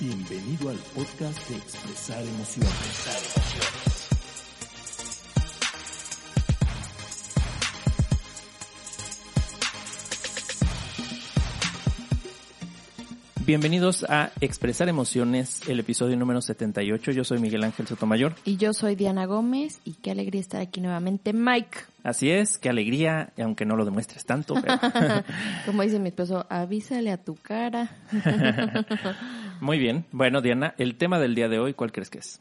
Bienvenido al podcast de Expresar Emociones. Bienvenidos a Expresar Emociones, el episodio número 78. Yo soy Miguel Ángel Sotomayor. Y yo soy Diana Gómez y qué alegría estar aquí nuevamente, Mike. Así es, qué alegría, aunque no lo demuestres tanto. Pero... Como dice mi esposo, avísale a tu cara. Muy bien. Bueno, Diana, el tema del día de hoy, ¿cuál crees que es?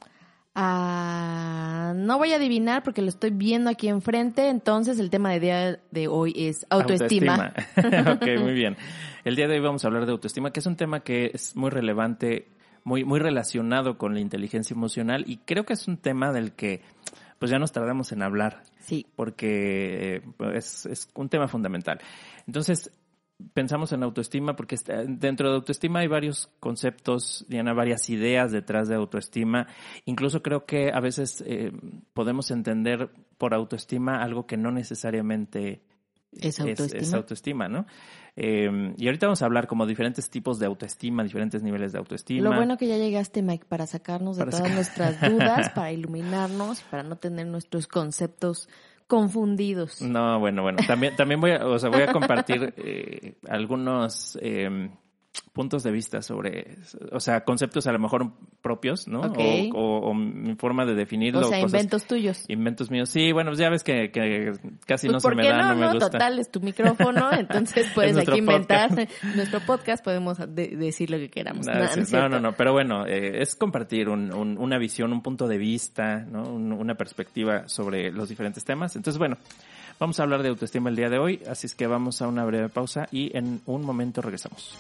Ah, no voy a adivinar porque lo estoy viendo aquí enfrente. Entonces, el tema del día de hoy es autoestima. autoestima. ok, muy bien. El día de hoy vamos a hablar de autoestima, que es un tema que es muy relevante, muy, muy relacionado con la inteligencia emocional y creo que es un tema del que pues ya nos tardamos en hablar. Sí. Porque es, es un tema fundamental. Entonces, pensamos en autoestima porque dentro de autoestima hay varios conceptos, Diana, varias ideas detrás de autoestima. Incluso creo que a veces eh, podemos entender por autoestima algo que no necesariamente es autoestima, es, autoestima ¿no? Eh, y ahorita vamos a hablar como diferentes tipos de autoestima, diferentes niveles de autoestima. Lo bueno que ya llegaste, Mike, para sacarnos de todas nuestras dudas, para iluminarnos, para no tener nuestros conceptos confundidos. No, bueno, bueno. También, también voy a, o sea, voy a compartir eh, algunos eh, puntos de vista sobre, o sea, conceptos a lo mejor propios, ¿no? Okay. O, o, o, mi forma de definirlo. O sea, cosas, inventos tuyos. Inventos míos. Sí, bueno, pues ya ves que, que casi pues no se me da, no, no, me no, gusta. total, es tu micrófono, entonces puedes aquí inventar nuestro podcast, podemos de decir lo que queramos. No, no, no, no, no, pero bueno, eh, es compartir un, un, una visión, un punto de vista, ¿no? Un, una perspectiva sobre los diferentes temas. Entonces, bueno, vamos a hablar de autoestima el día de hoy, así es que vamos a una breve pausa y en un momento regresamos.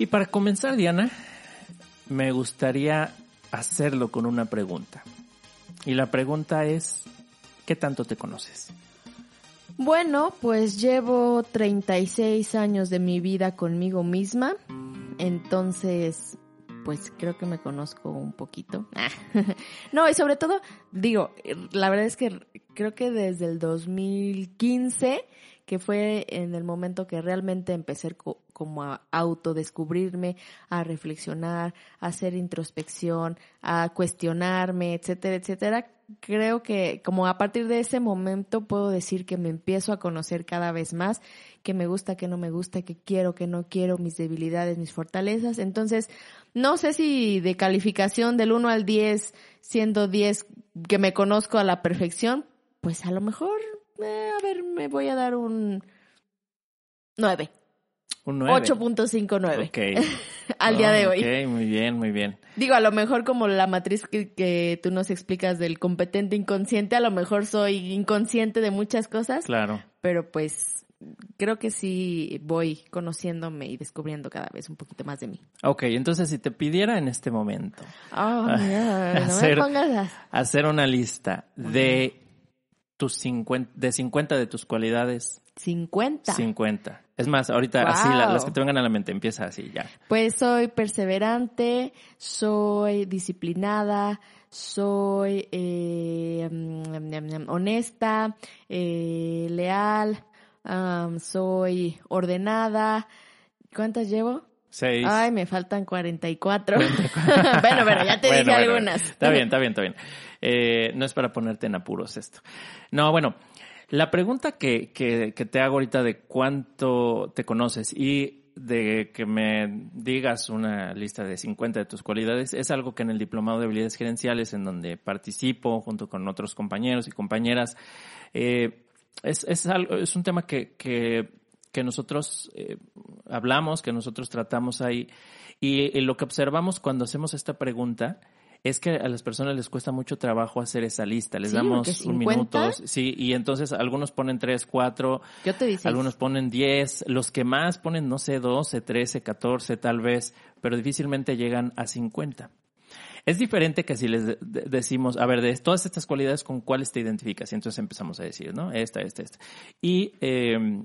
Y para comenzar, Diana, me gustaría hacerlo con una pregunta. Y la pregunta es, ¿qué tanto te conoces? Bueno, pues llevo 36 años de mi vida conmigo misma, entonces pues creo que me conozco un poquito. no, y sobre todo, digo, la verdad es que creo que desde el 2015 que fue en el momento que realmente empecé co como a autodescubrirme, a reflexionar, a hacer introspección, a cuestionarme, etcétera, etcétera. Creo que como a partir de ese momento puedo decir que me empiezo a conocer cada vez más, que me gusta, que no me gusta, que quiero, que no quiero, mis debilidades, mis fortalezas. Entonces, no sé si de calificación del 1 al 10, siendo 10 que me conozco a la perfección, pues a lo mejor eh, a ver, me voy a dar un 9. Un 9. 8.59. Ok. Al día de hoy. Ok, muy bien, muy bien. Digo, a lo mejor como la matriz que, que, tú nos explicas del competente inconsciente, a lo mejor soy inconsciente de muchas cosas. Claro. Pero pues creo que sí voy conociéndome y descubriendo cada vez un poquito más de mí. Ok, entonces si te pidiera en este momento oh, no hacer, me pongas hacer una lista de tus 50, de 50 de tus cualidades. 50. 50. Es más, ahorita wow. así, la, las que te vengan a la mente, empieza así, ya. Pues soy perseverante, soy disciplinada, soy eh, honesta, eh, leal, um, soy ordenada. ¿Cuántas llevo? Seis. Ay, me faltan 44. 44. bueno, pero ya te bueno, dije bueno, algunas. Está bien, está bien, está bien. Eh, no es para ponerte en apuros esto. No, bueno, la pregunta que, que, que te hago ahorita de cuánto te conoces y de que me digas una lista de 50 de tus cualidades es algo que en el Diplomado de Habilidades Gerenciales, en donde participo junto con otros compañeros y compañeras, eh, es, es, algo, es un tema que, que, que nosotros eh, hablamos, que nosotros tratamos ahí. Y, y, lo que observamos cuando hacemos esta pregunta es que a las personas les cuesta mucho trabajo hacer esa lista. Les Sí, damos un 50. minuto. Sí, y entonces algunos ponen tres, cuatro, Yo te dice. algunos ponen 10, los que más ponen, no sé, 12, 13, 14 tal vez, pero difícilmente llegan a 50. Es diferente que si les de- de- decimos, a ver, de todas estas cualidades, ¿con cuáles te identificas? Y entonces empezamos a decir, ¿no? Esta, esta, esta. Y eh,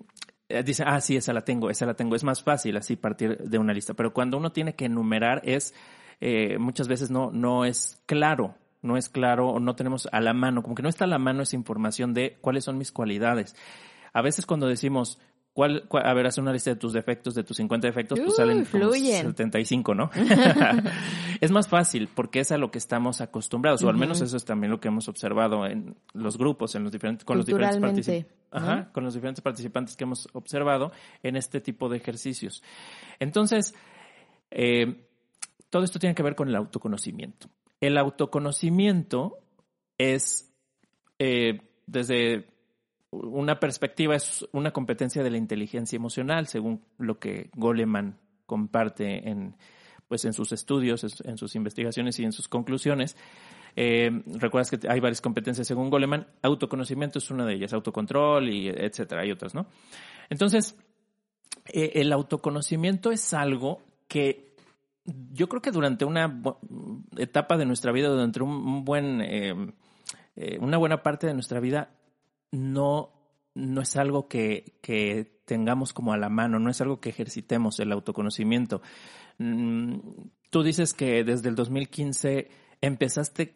eh, dice, ah, sí, esa la tengo, esa la tengo. Es más fácil así partir de una lista. Pero cuando uno tiene que enumerar es, eh, muchas veces no, no es claro. No es claro o no tenemos a la mano, como que no está a la mano esa información de cuáles son mis cualidades. A veces cuando decimos, ¿cuál, cuál- a ver, haz una lista de tus defectos, de tus 50 defectos, pues salen como fluyen. 75, ¿no? es más fácil porque es a lo que estamos acostumbrados, o al menos eso es también lo que hemos observado en los grupos, en los diferentes, con los diferentes participantes. Ajá, con los diferentes participantes que hemos observado en este tipo de ejercicios. Entonces, eh, todo esto tiene que ver con el autoconocimiento. El autoconocimiento es, eh, desde una perspectiva, es una competencia de la inteligencia emocional, según lo que Goleman comparte en, pues, en sus estudios, en sus investigaciones y en sus conclusiones. Eh, Recuerdas que hay varias competencias según Goleman. Autoconocimiento es una de ellas, autocontrol y etcétera, hay otras, ¿no? Entonces, eh, el autoconocimiento es algo que yo creo que durante una etapa de nuestra vida, durante un, buen, eh, una buena parte de nuestra vida, no, no es algo que, que tengamos como a la mano, no es algo que ejercitemos el autoconocimiento. Mm, Tú dices que desde el 2015 empezaste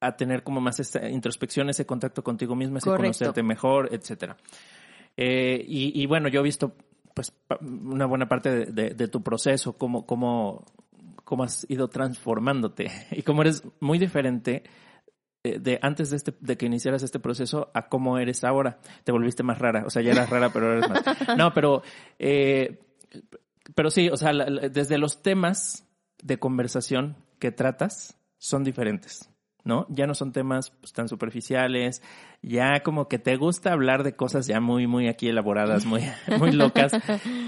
a tener como más esta introspección, ese contacto contigo mismo, ese Correcto. conocerte mejor, etcétera. Eh, y, y bueno, yo he visto pues una buena parte de, de- de tu proceso, cómo, cómo, cómo has ido transformándote y cómo eres muy diferente de antes de, este, de que iniciaras este proceso a cómo eres ahora. Te volviste más rara, o sea, ya eras rara, pero ahora eres más. No, pero, eh, pero sí, o sea, la- la- desde los temas de conversación que tratas son diferentes. ¿No? Ya no son temas pues, tan superficiales, ya como que te gusta hablar de cosas ya muy, muy aquí elaboradas, muy, muy locas.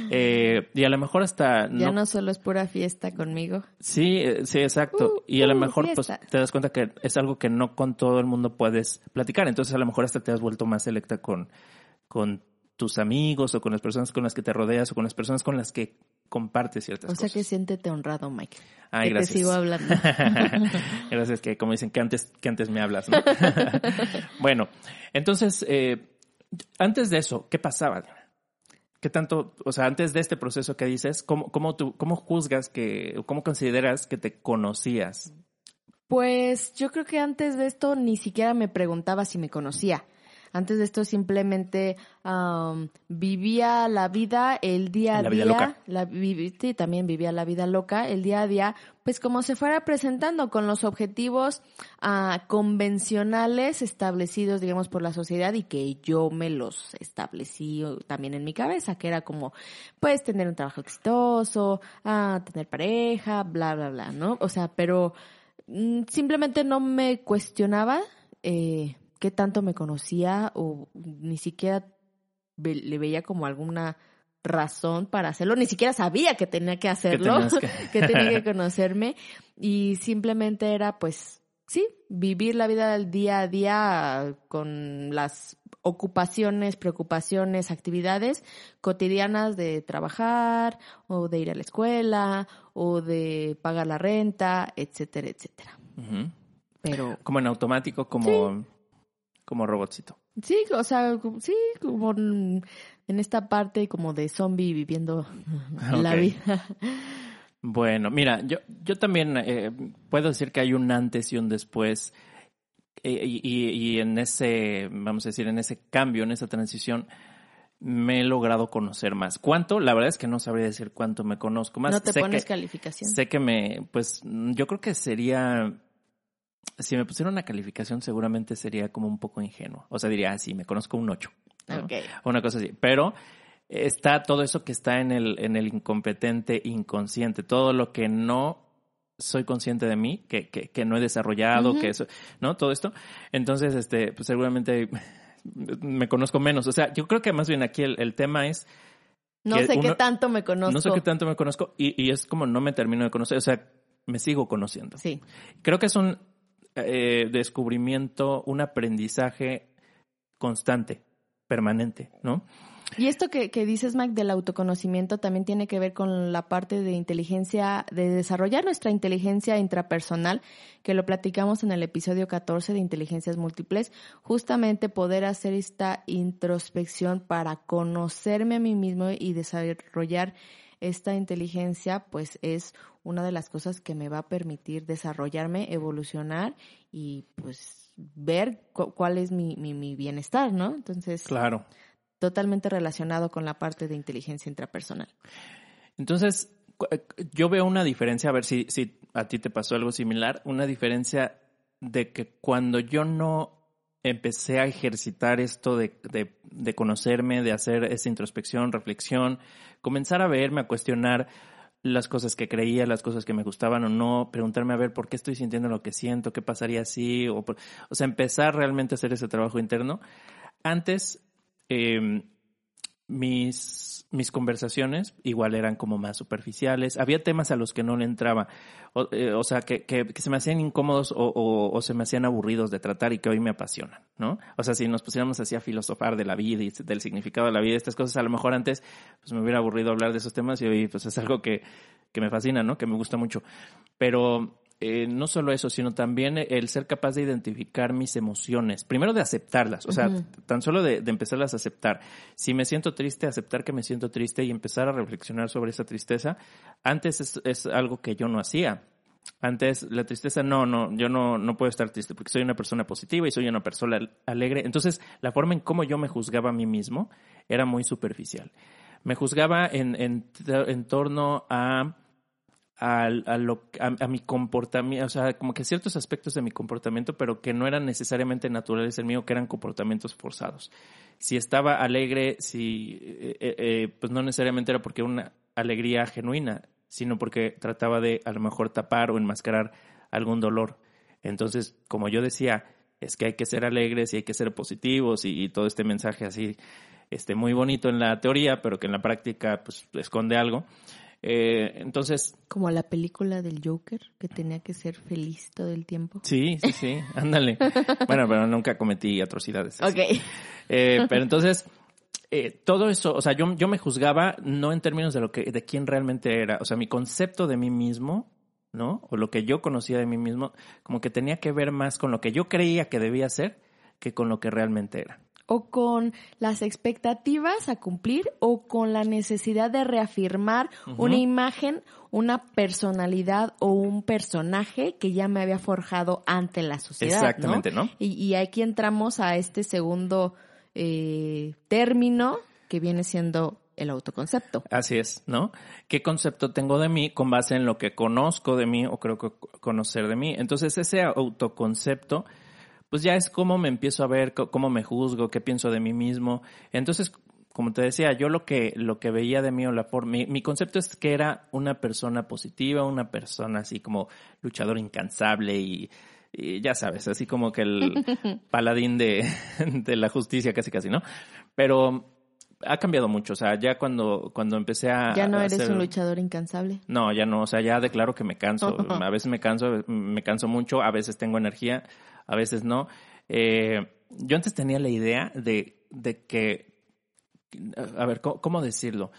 Eh, y a lo mejor hasta Ya no solo es pura fiesta conmigo. Sí, eh, sí, exacto. Uh, y a lo mejor pues te das cuenta que es algo que no con todo el mundo puedes platicar. Entonces a lo mejor hasta te has vuelto más selecta con, con tus amigos o con las personas con las que te rodeas o con las personas con las que compartes ciertas O sea que cosas. siéntete honrado, Mike. Ay, que gracias. te sigo hablando. gracias, que como dicen que antes, que antes me hablas, ¿no? bueno, entonces, eh, antes de eso, ¿qué pasaba? ¿Qué tanto, o sea, antes de este proceso que dices, cómo, cómo, tú, cómo juzgas que, o cómo consideras que te conocías? Pues yo creo que antes de esto ni siquiera me preguntaba si me conocía. Antes de esto simplemente vivía la vida el día a La día. vida loca. La, vi- sí, también vivía la vida loca el día a día, pues como se fuera presentando con los objetivos ah, convencionales establecidos, digamos, por la sociedad y que yo me los establecí también en mi cabeza, que era como, pues, tener un trabajo exitoso, ah, tener pareja, bla, bla, bla, ¿no? O sea, pero mm, simplemente no me cuestionaba eh, qué tanto me conocía o ni siquiera le veía como alguna razón para hacerlo, ni siquiera sabía que tenía que hacerlo, que- que tenía que conocerme. Y simplemente era pues sí, vivir la vida del día a día con las ocupaciones, preocupaciones, actividades cotidianas de trabajar o de ir a la escuela o de pagar la renta, etcétera, etcétera. Pero Como en automático, como, como robotcito. sí, o sea, sí, como en esta parte como de zombie viviendo la vida. Bueno, mira, yo, yo también eh, puedo decir que hay un antes y un después. eh, y, y- en ese, vamos a decir, en ese cambio, en esa transición, me he logrado conocer más. ¿Cuánto? La verdad es que no sabría decir cuánto me conozco más. No te Sé pones que- calificación. Sé que me, pues yo creo que sería, si me pusiera una calificación seguramente sería como un poco ingenuo. O sea, diría, ah, sí, me conozco un 8. Ok. Una cosa así. Pero está todo eso que está en el, en el incompetente inconsciente, todo lo que no soy consciente de mí, que, que, que no he desarrollado, que eso, ¿no? Todo esto. Entonces, este, pues seguramente me conozco menos. O sea, yo creo que más bien aquí el, tema es... No sé qué tanto me conozco. No sé qué tanto me conozco y, y, es como no me termino de conocer. O sea, me sigo conociendo. Sí. Creo que es un eh, descubrimiento, un aprendizaje constante, permanente, ¿no? Y esto que, que, dices, Mike, del autoconocimiento también tiene que ver con la parte de inteligencia, de desarrollar nuestra inteligencia intrapersonal, que lo platicamos en el episodio 14 de inteligencias múltiples, justamente poder hacer esta introspección para conocerme a mí mismo y desarrollar esta inteligencia, pues es una de las cosas que me va a permitir desarrollarme, evolucionar y pues ver cuál es mi, mi, mi bienestar, ¿no? Entonces, claro totalmente relacionado con la parte de inteligencia intrapersonal. Entonces, eh, yo veo una diferencia, a ver si, si a ti te pasó algo similar, una diferencia de que cuando yo no empecé a ejercitar esto de, de, de, conocerme, de hacer esa introspección, reflexión, comenzar a verme, a cuestionar las cosas que creía, las cosas que me gustaban o no, preguntarme a ver por qué estoy sintiendo lo que siento, qué pasaría si, o, o sea, empezar realmente a hacer ese trabajo interno. Antes eh, mis, mis conversaciones igual eran como más superficiales. Había temas a los que no le entraba. O, eh, sea, que, que, se me hacían incómodos o, o, se me hacían aburridos de tratar y que hoy me apasionan, ¿no? O sea, si nos pusiéramos así a filosofar de la vida y del significado de la vida, estas cosas, a lo mejor antes pues me hubiera aburrido hablar de esos temas y hoy pues es algo que, que me fascina, ¿no? Que me gusta mucho. Pero eh, no solo eso, sino también el ser capaz de identificar mis emociones. Primero de aceptarlas, o sea, tan solo de, empezarlas a aceptar. Si me siento triste, aceptar que me siento triste y empezar a reflexionar sobre esa tristeza. Antes es, es algo que yo no hacía. Antes la tristeza, no, no, yo no, no puedo estar triste porque soy una persona positiva y soy una persona alegre. Entonces, la forma en cómo yo me juzgaba a mí mismo era muy superficial. Me juzgaba en, en, en torno a a, lo, a, mi comportamiento, o sea, como que ciertos aspectos de mi comportamiento, pero que no eran necesariamente naturales el mío, que eran comportamientos forzados. Si estaba alegre, si, eh, eh, eh, pues no necesariamente era porque una alegría genuina, sino porque trataba de a lo mejor tapar o enmascarar algún dolor. Entonces, como yo decía, es que hay que ser alegres y hay que ser positivos y, y todo este mensaje así, este, muy bonito en la teoría, pero que en la práctica, pues, esconde algo. Eh, entonces. Como la película del Joker, que tenía que ser feliz todo el tiempo. Sí, sí, sí, ándale. bueno, pero nunca cometí atrocidades. Ok. Eh, pero entonces, eh, todo eso, o sea, yo, yo me juzgaba no en términos de lo que, de quién realmente era, o sea, mi concepto de mí mismo, ¿no? O lo que yo conocía de mí mismo, como que tenía que ver más con lo que yo creía que debía ser que con lo que realmente era o con las expectativas a cumplir o con la necesidad de reafirmar una imagen, una personalidad o un personaje que ya me había forjado ante la sociedad. Exactamente, ¿no? Y, aquí entramos a este segundo eh, término que viene siendo el autoconcepto. Así es, ¿no? ¿Qué concepto tengo de mí con base en lo que conozco de mí o creo que conocer de mí? Entonces ese autoconcepto pues ya es cómo me empiezo a ver, cómo me juzgo, qué pienso de mí mismo. Entonces, como te decía, yo lo que, lo que veía de mí o la forma, mi, concepto es que era una persona positiva, una persona así como luchador incansable y, ya sabes, así como que el paladín de, de la justicia casi casi, ¿no? Pero ha cambiado mucho, o sea, ya cuando, cuando empecé a... Ya no eres un luchador incansable. No, ya no, o sea, ya declaro que me canso, a veces me canso, me canso mucho, a veces tengo energía, a veces no. Eh, yo antes tenía la idea de, de que, a ver, ¿cómo, decirlo?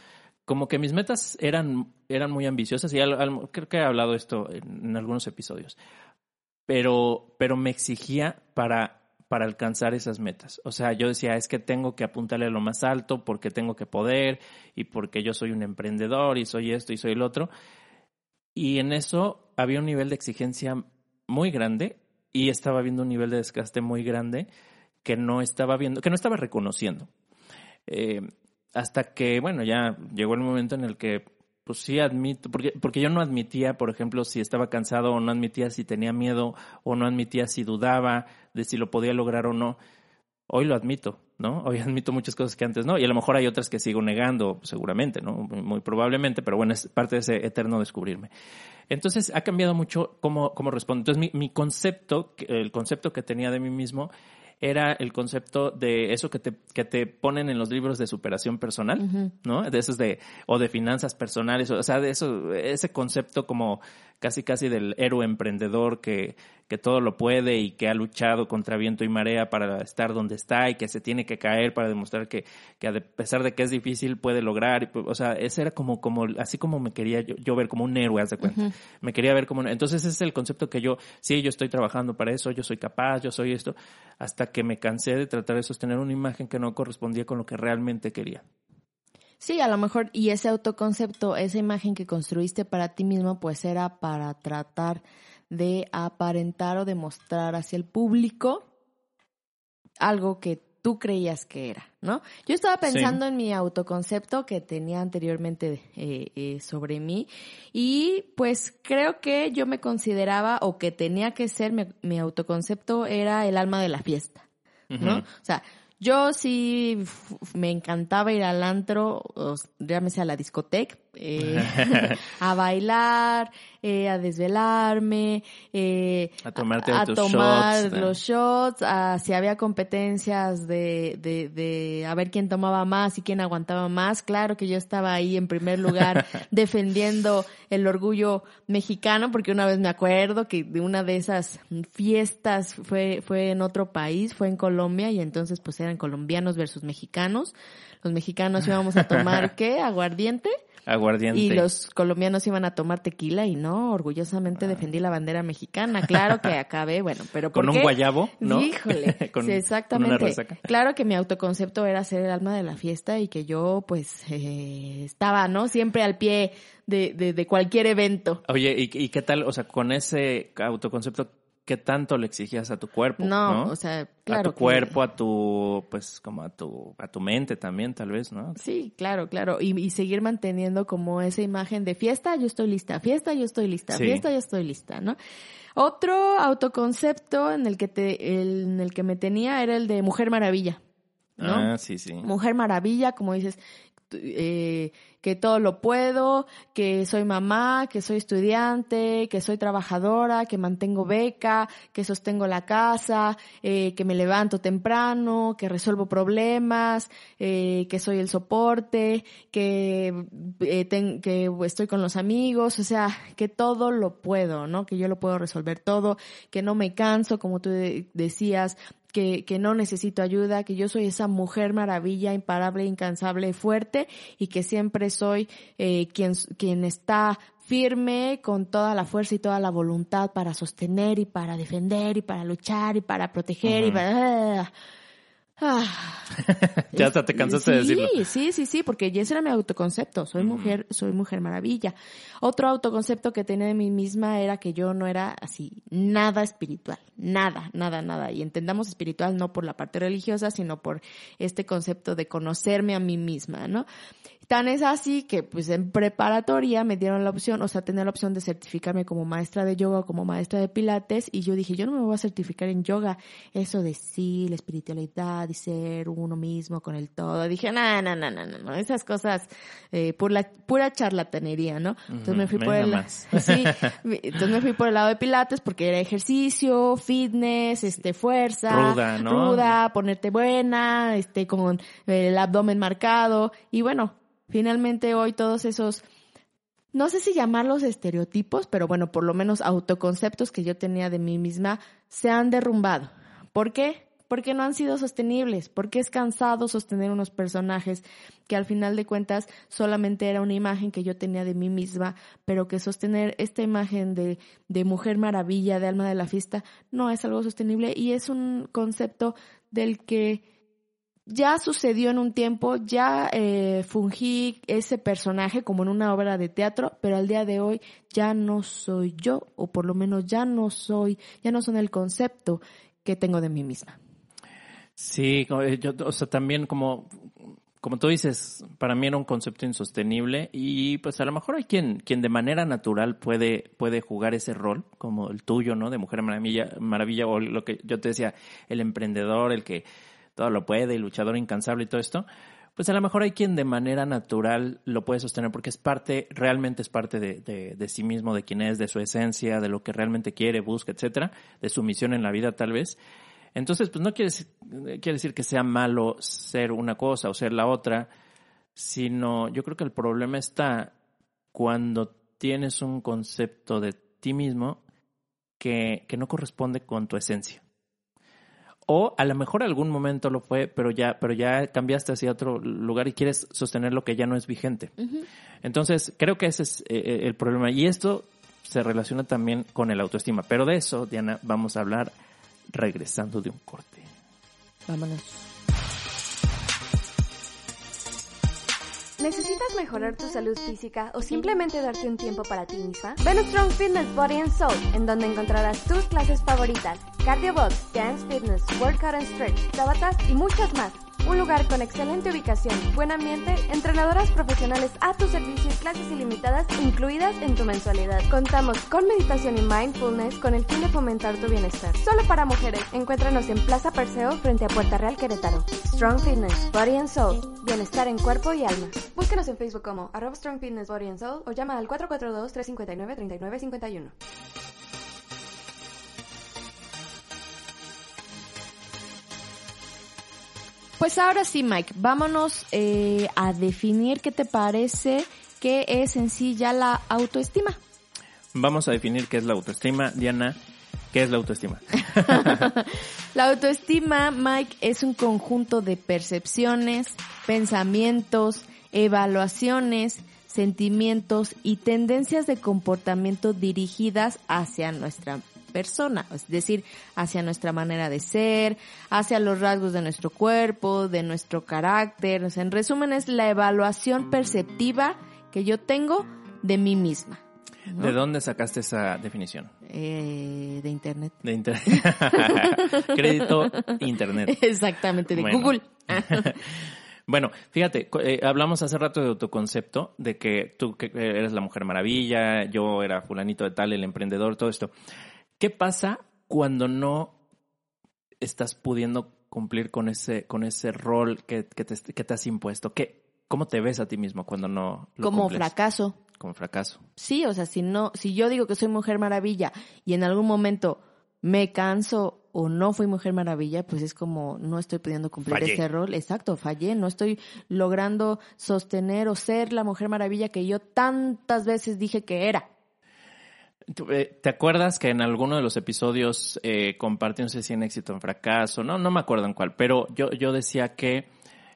Como que mis metas eran, eran muy ambiciosas y creo que he hablado esto en, algunos episodios, pero, pero me exigía para, para alcanzar esas metas. O sea, yo decía, es que tengo que apuntarle a lo más alto porque tengo que poder y porque yo soy un emprendedor y soy esto y soy el otro. Y en eso había un nivel de exigencia muy grande y estaba viendo un nivel de desgaste muy grande que no estaba viendo, que no estaba reconociendo. Eh, hasta que, bueno, ya llegó el momento en el que, pues sí admito, porque, porque yo no admitía, por ejemplo, si estaba cansado o no admitía si tenía miedo o no admitía si dudaba de si lo podía lograr o no. Hoy lo admito, ¿no? Hoy admito muchas cosas que antes no, y a lo mejor hay otras que sigo negando, seguramente, ¿no? Muy, probablemente, pero bueno, es parte de ese eterno descubrirme. Entonces ha cambiado mucho cómo, cómo respondo. Entonces mi, mi concepto, el concepto que tenía de mí mismo era el concepto de eso que te, que te ponen en los libros de superación personal, ¿no? De esos de, o de finanzas personales, o sea, de eso, ese concepto como casi casi del héroe emprendedor que, que todo lo puede y que ha luchado contra viento y marea para estar donde está y que se tiene que caer para demostrar que, que a pesar de que es difícil puede lograr. O sea, ese era como, como así como me quería yo, ver como un héroe, haz de cuenta. Me quería ver como... Entonces ese es el concepto que yo, sí, yo estoy trabajando para eso, yo soy capaz, yo soy esto, hasta que me cansé de tratar de sostener una imagen que no correspondía con lo que realmente quería. Sí, a lo mejor, y ese autoconcepto, esa imagen que construiste para ti mismo, pues era para tratar de aparentar o demostrar hacia el público algo que tú creías que era, ¿no? Yo estaba pensando en mi autoconcepto que tenía anteriormente eh, eh, sobre mí y pues creo que yo me consideraba o que tenía que ser mi, autoconcepto era el alma de la fiesta, ¿no? O sea, yo sí me encantaba ir al antro, llámese a la discoteca, eh, a bailar, eh, a desvelarme, eh, a, tomarte a, tomar los shots, a, si había competencias de, de, de a ver quién tomaba más y quién aguantaba más. Claro que yo estaba ahí en primer lugar defendiendo el orgullo mexicano, porque una vez me acuerdo que de una de esas fiestas fue, fue en otro país, fue en Colombia, y entonces pues eran colombianos versus mexicanos. Los mexicanos íbamos a tomar, ¿qué? Aguardiente. Aguardiente. Y los colombianos iban a tomar tequila y no, orgullosamente ah. defendí la bandera mexicana. Claro que acabé, bueno, pero ¿por Con un guayabo, ¿no? Híjole, sí, exactamente. claro que mi autoconcepto era ser el alma de la fiesta y que yo, pues, eh, estaba, ¿no? Siempre al pie de, de, de cualquier evento. Oye, ¿y, ¿y qué tal? O sea, con ese autoconcepto, qué tanto le exigías a tu cuerpo. No, o sea, claro. A tu cuerpo, a tu, pues como a tu, a tu mente también, tal vez, ¿no? Sí, claro, claro. Y, y seguir manteniendo como esa imagen de fiesta, yo estoy lista, fiesta, yo estoy lista, fiesta, yo estoy lista, ¿no? Otro autoconcepto en el que te, en el que me tenía era el de Mujer Maravilla. ¿no? Ah, sí, sí. Mujer Maravilla, como dices, eh, que todo lo puedo, que soy mamá, que soy estudiante, que soy trabajadora, que mantengo beca, que sostengo la casa, eh, que me levanto temprano, que resuelvo problemas, eh, que soy el soporte, eh, que estoy con los amigos, o sea, que todo lo puedo, ¿no? Que yo lo puedo resolver todo, que no me canso, como tú decías, que, que, no necesito ayuda, que yo soy esa mujer maravilla, imparable, incansable, fuerte y que siempre soy eh, quien, quien está firme con toda la fuerza y toda la voluntad para sostener y para defender y para luchar y para proteger y para... Ah, ya hasta te cansaste de decirlo. Sí, sí, sí, sí, porque ese era mi autoconcepto. Soy mujer, soy mujer maravilla. Otro autoconcepto que tenía de mí misma era que yo no era así, nada espiritual. Nada, nada, nada. Y entendamos espiritual no por la parte religiosa, sino por este concepto de conocerme a mí misma, ¿no? Tan es así que pues en preparatoria me dieron la opción, o sea, tenía la opción de certificarme como maestra de yoga o como maestra de pilates y yo dije, yo no me voy a certificar en yoga, eso de sí, la espiritualidad y ser uno mismo con el todo. Dije, no, no, no, no, no, esas cosas, eh, por la pura charlatanería, ¿no? Entonces me fui por el, sí, entonces me fui por el lado de pilates porque era ejercicio, fitness, este, fuerza, ruda, ¿no? ruda ponerte buena, este, con el abdomen marcado y bueno, Finalmente hoy todos esos, no sé si llamarlos estereotipos, pero bueno, por lo menos autoconceptos que yo tenía de mí misma se han derrumbado. ¿Por qué? Porque no han sido sostenibles, porque es cansado sostener unos personajes que al final de cuentas solamente era una imagen que yo tenía de mí misma, pero que sostener esta imagen de, de mujer maravilla, de alma de la fiesta, no es algo sostenible y es un concepto del que ya sucedió en un tiempo, ya eh, fungí ese personaje como en una obra de teatro, pero al día de hoy ya no soy yo, o por lo menos ya no soy, ya no son el concepto que tengo de mí misma. Sí, eh, yo, o sea, también como, como tú dices, para mí era un concepto insostenible y pues a lo mejor hay quien, quien de manera natural puede, puede jugar ese rol, como el tuyo, ¿no? De Mujer Maravilla, Maravilla o lo que yo te decía, el emprendedor, el que todo lo puede, y luchador incansable y todo esto, pues a lo mejor hay quien de manera natural lo puede sostener porque es parte, realmente es parte de, de, sí mismo, de quién es, de su esencia, de lo que realmente quiere, busca, etcétera, de su misión en la vida tal vez. Entonces, pues no quiere quiere decir que sea malo ser una cosa o ser la otra, sino yo creo que el problema está cuando tienes un concepto de ti mismo que, que no corresponde con tu esencia. O a lo mejor algún momento lo fue, pero ya, pero ya cambiaste hacia otro lugar y quieres sostener lo que ya no es vigente. Entonces, creo que ese es eh, eh, el problema. Y esto se relaciona también con el autoestima. Pero de eso, Diana, vamos a hablar regresando de un corte. Vámonos. ¿Necesitas mejorar tu salud física o simplemente darte un tiempo para ti misma? Ven a Strong Fitness Body and Soul, en donde encontrarás tus clases favoritas, cardio box, dance fitness, workout and stretch, tabatas y muchas más un lugar con excelente ubicación, buen ambiente, entrenadoras profesionales a tu servicio y clases ilimitadas incluidas en tu mensualidad. Contamos con meditación y mindfulness con el fin de fomentar tu bienestar. Solo para mujeres. Encuéntranos en Plaza Perseo frente a Puerta Real Querétaro. Strong Fitness, Body and Soul. Bienestar en cuerpo y alma. Búscanos en Facebook como arroba Strong Fitness Body and Soul o llama al 442-359-3951. Pues ahora sí, Mike, vámonos eh, a definir qué te parece que es en sí ya la autoestima. Vamos a definir qué es la autoestima. Diana, ¿qué es la autoestima? la autoestima, Mike, es un conjunto de percepciones, pensamientos, evaluaciones, sentimientos y tendencias de comportamiento dirigidas hacia nuestra persona, es decir, hacia nuestra manera de ser, hacia los rasgos de nuestro cuerpo, de nuestro carácter. O sea, en resumen, es la evaluación perceptiva que yo tengo de mí misma. ¿De dónde sacaste esa definición? Eh, de Internet. De Internet. Crédito Internet. Exactamente, de Google. Bueno, fíjate, eh, hablamos hace rato de autoconcepto, de que tú que eres la mujer maravilla, yo era fulanito de tal, el emprendedor, todo esto. ¿Qué pasa cuando no estás pudiendo cumplir con ese, con ese rol que, que, te, que te has impuesto? ¿Qué, ¿Cómo te ves a ti mismo cuando no lo Como cumples? fracaso. Como fracaso. Sí, o sea, si no, si yo digo que soy mujer maravilla y en algún momento me canso o no fui mujer maravilla, pues es como no estoy pudiendo cumplir Fallé. ese rol. Exacto, fallé, no estoy logrando sostener o ser la mujer maravilla que yo tantas veces dije que era. ¿Tú, eh, ¿Te acuerdas que en alguno de los episodios eh, compartí, no sé si en éxito en fracaso, no, no me acuerdo en cuál, pero yo, yo decía que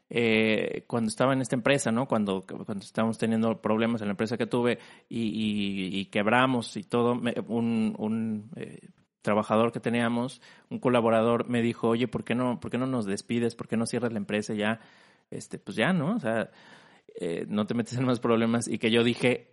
eh, cuando estaba en esta empresa, ¿no? Cuando, cuando estábamos teniendo problemas en la empresa que tuve y, y- y quebramos y todo, me- un, un eh, trabajador que teníamos, un colaborador, me dijo, oye, ¿por qué no, por qué no nos despides? ¿Por qué no cierras la empresa ya? Este, pues ya, ¿no? O sea, eh, no te metes en más problemas. Y que yo dije,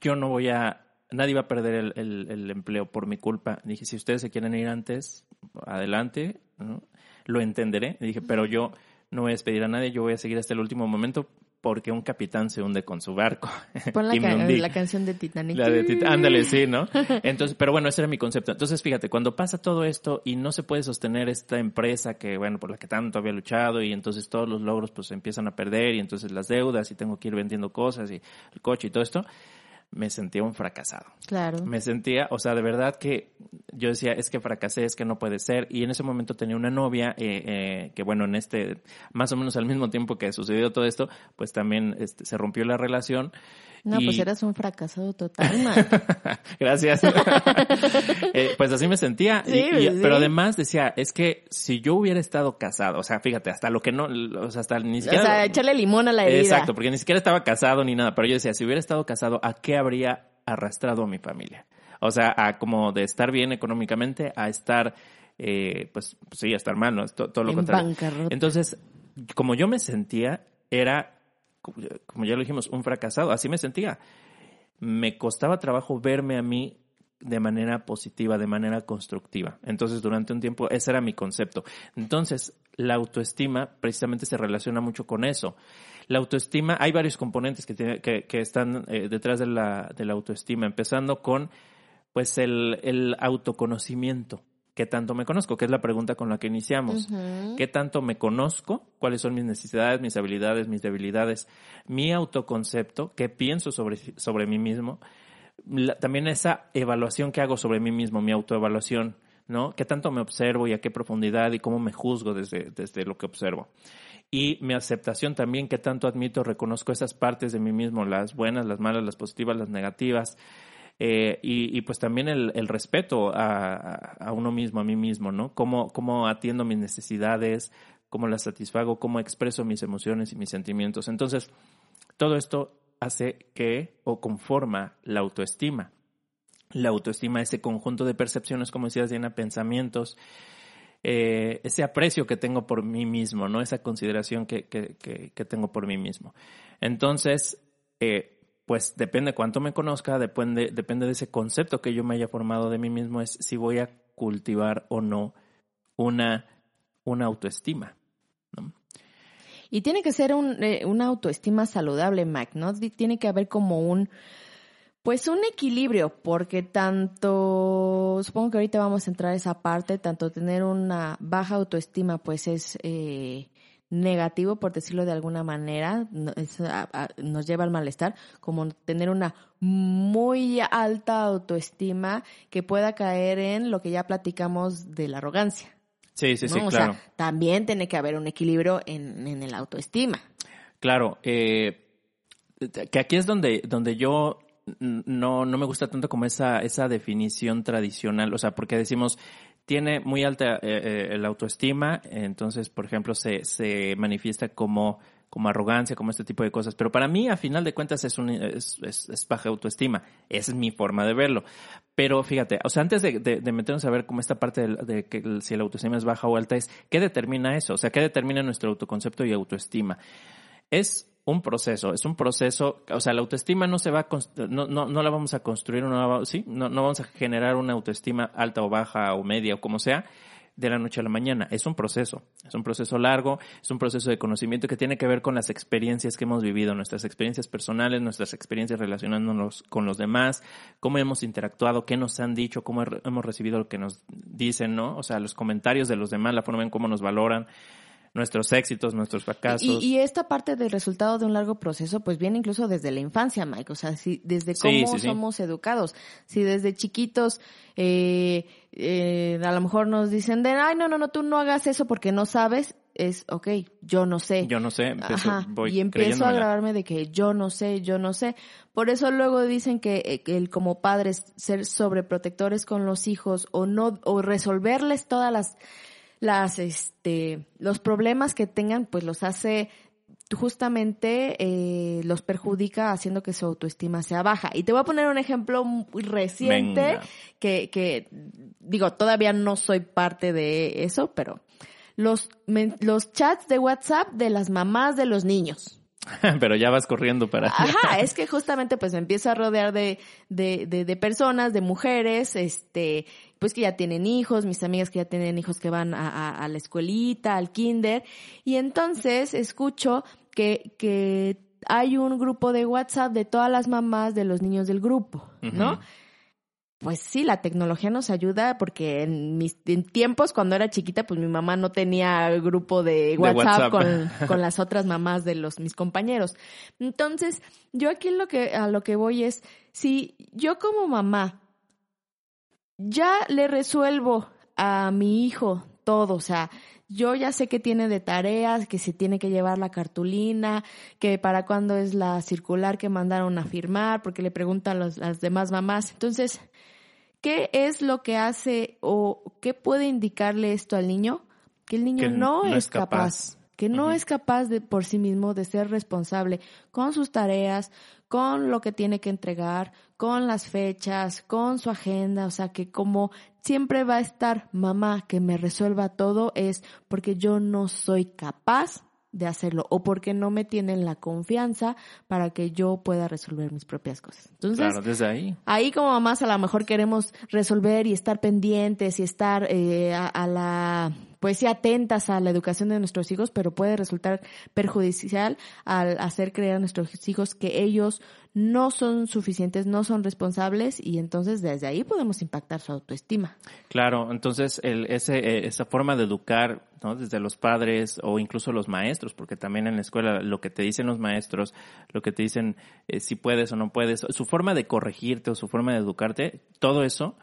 yo no voy a, nadie va a perder el, el- el empleo por mi culpa. Dije, si ustedes se quieren ir antes, adelante, ¿no? lo entenderé. Dije, pero yo no voy a despedir a nadie, yo voy a seguir hasta el último momento porque un capitán se hunde con su barco. Pon la, Y me ca- hundí. la canción de Titanic. La de Tit- ándale, sí, ¿no? Entonces, pero bueno, ese era mi concepto. Entonces, fíjate, cuando pasa todo esto y no se puede sostener esta empresa que, bueno, por la que tanto había luchado y entonces todos los logros pues se empiezan a perder y entonces las deudas y tengo que ir vendiendo cosas y el coche y todo esto, me sentía un fracasado. Claro. Me sentía, o sea, de verdad que yo decía, es que fracasé, es que no puede ser. Y en ese momento tenía una novia eh, eh, que, bueno, en este, más o menos al mismo tiempo que sucedió todo esto, pues también este, se rompió la relación. No, y- pues eras un fracasado total. Gracias. Eh, pues así me sentía. Sí, y- sí. Pero además decía, es que si yo hubiera estado casado, o sea, fíjate, hasta lo que no, o sea, hasta ni o siquiera... sea, echarle limón a la herida. Exacto, porque ni siquiera estaba casado ni nada, pero yo decía, si hubiera estado casado, ¿a qué habría arrastrado a mi familia? O sea, a como de estar bien económicamente, a estar, eh, pues, sí, a estar mal, ¿no? Todo lo En contrario. bancarrota. Entonces, como yo me sentía, era, como ya lo dijimos, un fracasado, así me sentía. Me costaba trabajo verme a mí de manera positiva, de manera constructiva. Entonces, durante un tiempo, ese era mi concepto. Entonces, la autoestima precisamente se relaciona mucho con eso. La autoestima, hay varios componentes que, tiene- que, que están eh, detrás de la, de la autoestima, empezando con, pues, el autoconocimiento. ¿Qué tanto me conozco? Que es la pregunta con la que iniciamos. ¿Qué tanto me conozco? ¿Cuáles son mis necesidades, mis habilidades, mis debilidades? Mi autoconcepto, ¿qué pienso sobre, sobre mí mismo? La- también esa evaluación que hago sobre mí mismo, mi autoevaluación ¿no? ¿Qué tanto me observo y a qué profundidad y cómo me juzgo desde, desde lo que observo? Y mi aceptación también, qué tanto admito, reconozco esas partes de mí mismo, las buenas, las malas, las positivas, las negativas. Eh, y, pues también el, respeto a, uno mismo, a mí mismo, ¿no? Cómo, cómo atiendo mis necesidades, cómo las satisfago, cómo expreso mis emociones y mis sentimientos. Entonces, todo esto hace que o conforma la autoestima. La autoestima, ese conjunto de percepciones, como decías, Diana, pensamientos, eh, ese aprecio que tengo por mí mismo, ¿no? Esa consideración que, que, tengo por mí mismo. Entonces, eh, pues depende cuánto me conozca, depende, depende de ese concepto que yo me haya formado de mí mismo, es si voy a cultivar o no una, una autoestima. Y tiene que ser un, eh, una autoestima saludable, Mac, ¿no? Tiene que haber como un, pues un equilibrio, porque tanto, supongo que ahorita vamos a entrar a esa parte, tanto tener una baja autoestima, pues es eh, negativo, por decirlo de alguna manera, nos lleva al malestar, como tener una muy alta autoestima que pueda caer en lo que ya platicamos de la arrogancia. Sí, sí, sí, claro. también tiene que haber un equilibrio en, en el autoestima. Claro, eh, que aquí es donde, donde yo no, no me gusta tanto como esa, esa definición tradicional, o sea, porque decimos, tiene muy alta eh, eh, la autoestima, entonces, por ejemplo, se, se manifiesta como como arrogancia, como este tipo de cosas. Pero para mí, a final de cuentas, es, un, es, es, baja autoestima. Esa es mi forma de verlo. Pero fíjate, o sea, antes de, de, meternos a ver cómo esta parte de, que si la autoestima es baja o alta es, ¿qué determina eso? O sea, ¿qué determina nuestro autoconcepto y autoestima? Es un proceso, es un proceso, o sea, la autoestima no se va a, no, no, no la vamos a construir, no, ¿sí? no, no vamos a generar una autoestima alta o baja o media o como sea, de la noche a la mañana. Es un proceso, es un proceso largo, es un proceso de conocimiento que tiene que ver con las experiencias que hemos vivido, nuestras experiencias personales, nuestras experiencias relacionándonos con los demás, cómo hemos interactuado, qué nos han dicho, cómo hemos recibido lo que nos dicen, ¿no? O sea, los comentarios de los demás, la forma en cómo nos valoran nuestros éxitos, nuestros fracasos. Y, esta parte del resultado de un largo proceso, pues viene incluso desde la infancia, Mike. O sea, si, desde cómo somos educados. Si desde chiquitos, eh, eh, a lo mejor nos dicen de, ay, no, no, no, tú no hagas eso porque no sabes, es, ok, yo no sé. Yo no sé, y empiezo a grabarme de que yo no sé, yo no sé. Por eso luego dicen que, eh, que el como padres ser sobreprotectores con los hijos o no, o resolverles todas las las, este, los problemas que tengan, pues los hace justamente eh, los perjudica haciendo que su autoestima sea baja. Y te voy a poner un ejemplo muy reciente que, que, digo, todavía no soy parte de eso, pero los, los chats de WhatsApp de las mamás de los niños. Pero ya vas corriendo para... Ajá, es que justamente pues me empiezo a rodear de, de, de, de, personas, de mujeres, este, pues que ya tienen hijos, mis amigas que ya tienen hijos que van a, a, la escuelita, al kinder, y entonces escucho que, que hay un grupo de WhatsApp de todas las mamás de los niños del grupo, ¿no? pues sí, la tecnología nos ayuda porque en mis tiempos, cuando era chiquita, pues mi mamá no tenía grupo de WhatsApp, Con, con, las otras mamás de los mis compañeros. Entonces, yo aquí lo que, a lo que voy es, si yo como mamá ya le resuelvo a mi hijo todo, o sea, yo ya sé que tiene de tareas, que se tiene que llevar la cartulina, que para cuándo es la circular que mandaron a firmar, porque le preguntan las demás mamás. Entonces, ¿Qué es lo que hace o qué puede indicarle esto al niño? Que el niño no, es capaz, que no es capaz de por sí mismo de ser responsable con sus tareas, con lo que tiene que entregar, con las fechas, con su agenda, o sea que como siempre va a estar mamá que me resuelva todo es porque yo no soy capaz de hacerlo o porque no me tienen la confianza para que yo pueda resolver mis propias cosas. Entonces, claro, desde ahí. Ahí como mamás a lo mejor queremos resolver y estar pendientes y estar eh, a, la pues sí atentas a la educación de nuestros hijos, pero puede resultar perjudicial al hacer creer a nuestros hijos que ellos no son suficientes, no son responsables y entonces desde ahí podemos impactar su autoestima. Claro, entonces el, ese, eh, esa forma de educar ¿no? desde los padres o incluso los maestros, porque también en la escuela lo que te dicen los maestros, lo que te dicen eh, si puedes o no puedes, su forma de corregirte o su forma de educarte, todo eso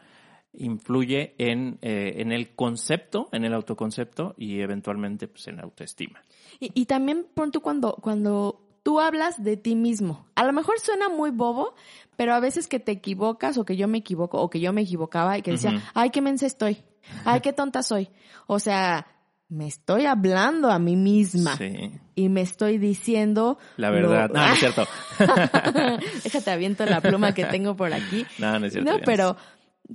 influye en, eh, en el concepto, en el autoconcepto y eventualmente pues, en la autoestima. Y, y también pronto cuando, cuando tú hablas de ti mismo. A lo mejor suena muy bobo, pero a veces que te equivocas o que yo me equivoco o que yo me equivocaba y que decía, ay, qué mensa estoy, ay, qué tonta soy. O sea, me estoy hablando a mí misma Sí. y me estoy diciendo La verdad. lo- No, no es cierto. Déjate aviento la pluma que tengo por aquí. No, no es cierto. No, pero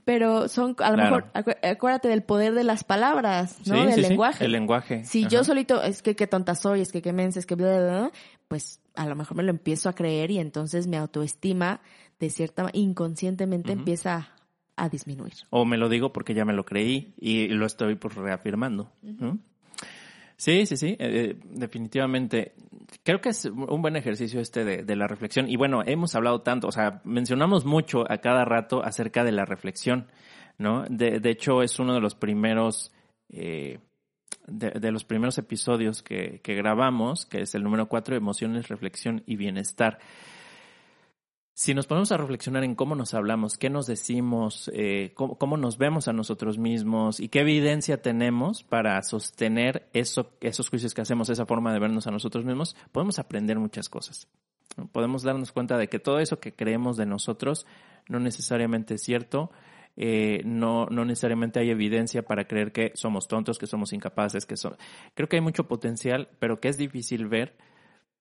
pero son a lo Claro. mejor acu- acuérdate del poder de las palabras, ¿no? Sí, del sí, sí, lenguaje. El lenguaje. Si Ajá. yo solito, es que qué tonta soy, es que qué mensa, es que bla, bla, bla, pues a lo mejor me lo empiezo a creer y entonces mi autoestima, de cierta inconscientemente, empieza a disminuir. O me lo digo porque ya me lo creí y lo estoy pues reafirmando. ¿no? Sí, sí, sí, eh, definitivamente. Creo que es un buen ejercicio este de, de la reflexión. Y bueno, hemos hablado tanto, o sea, mencionamos mucho a cada rato acerca de la reflexión, ¿no? De, de hecho, es uno de los primeros, eh, de, los primeros episodios que, que grabamos, que es el número cuatro, emociones, reflexión y bienestar. Si nos ponemos a reflexionar en cómo nos hablamos, qué nos decimos, eh, cómo, cómo nos vemos a nosotros mismos y qué evidencia tenemos para sostener eso, esos juicios que hacemos, esa forma de vernos a nosotros mismos, podemos aprender muchas cosas. Podemos darnos cuenta de que todo eso que creemos de nosotros no necesariamente es cierto, eh, no, no necesariamente hay evidencia para creer que somos tontos, que somos incapaces, que son... Creo que hay mucho potencial, pero que es difícil ver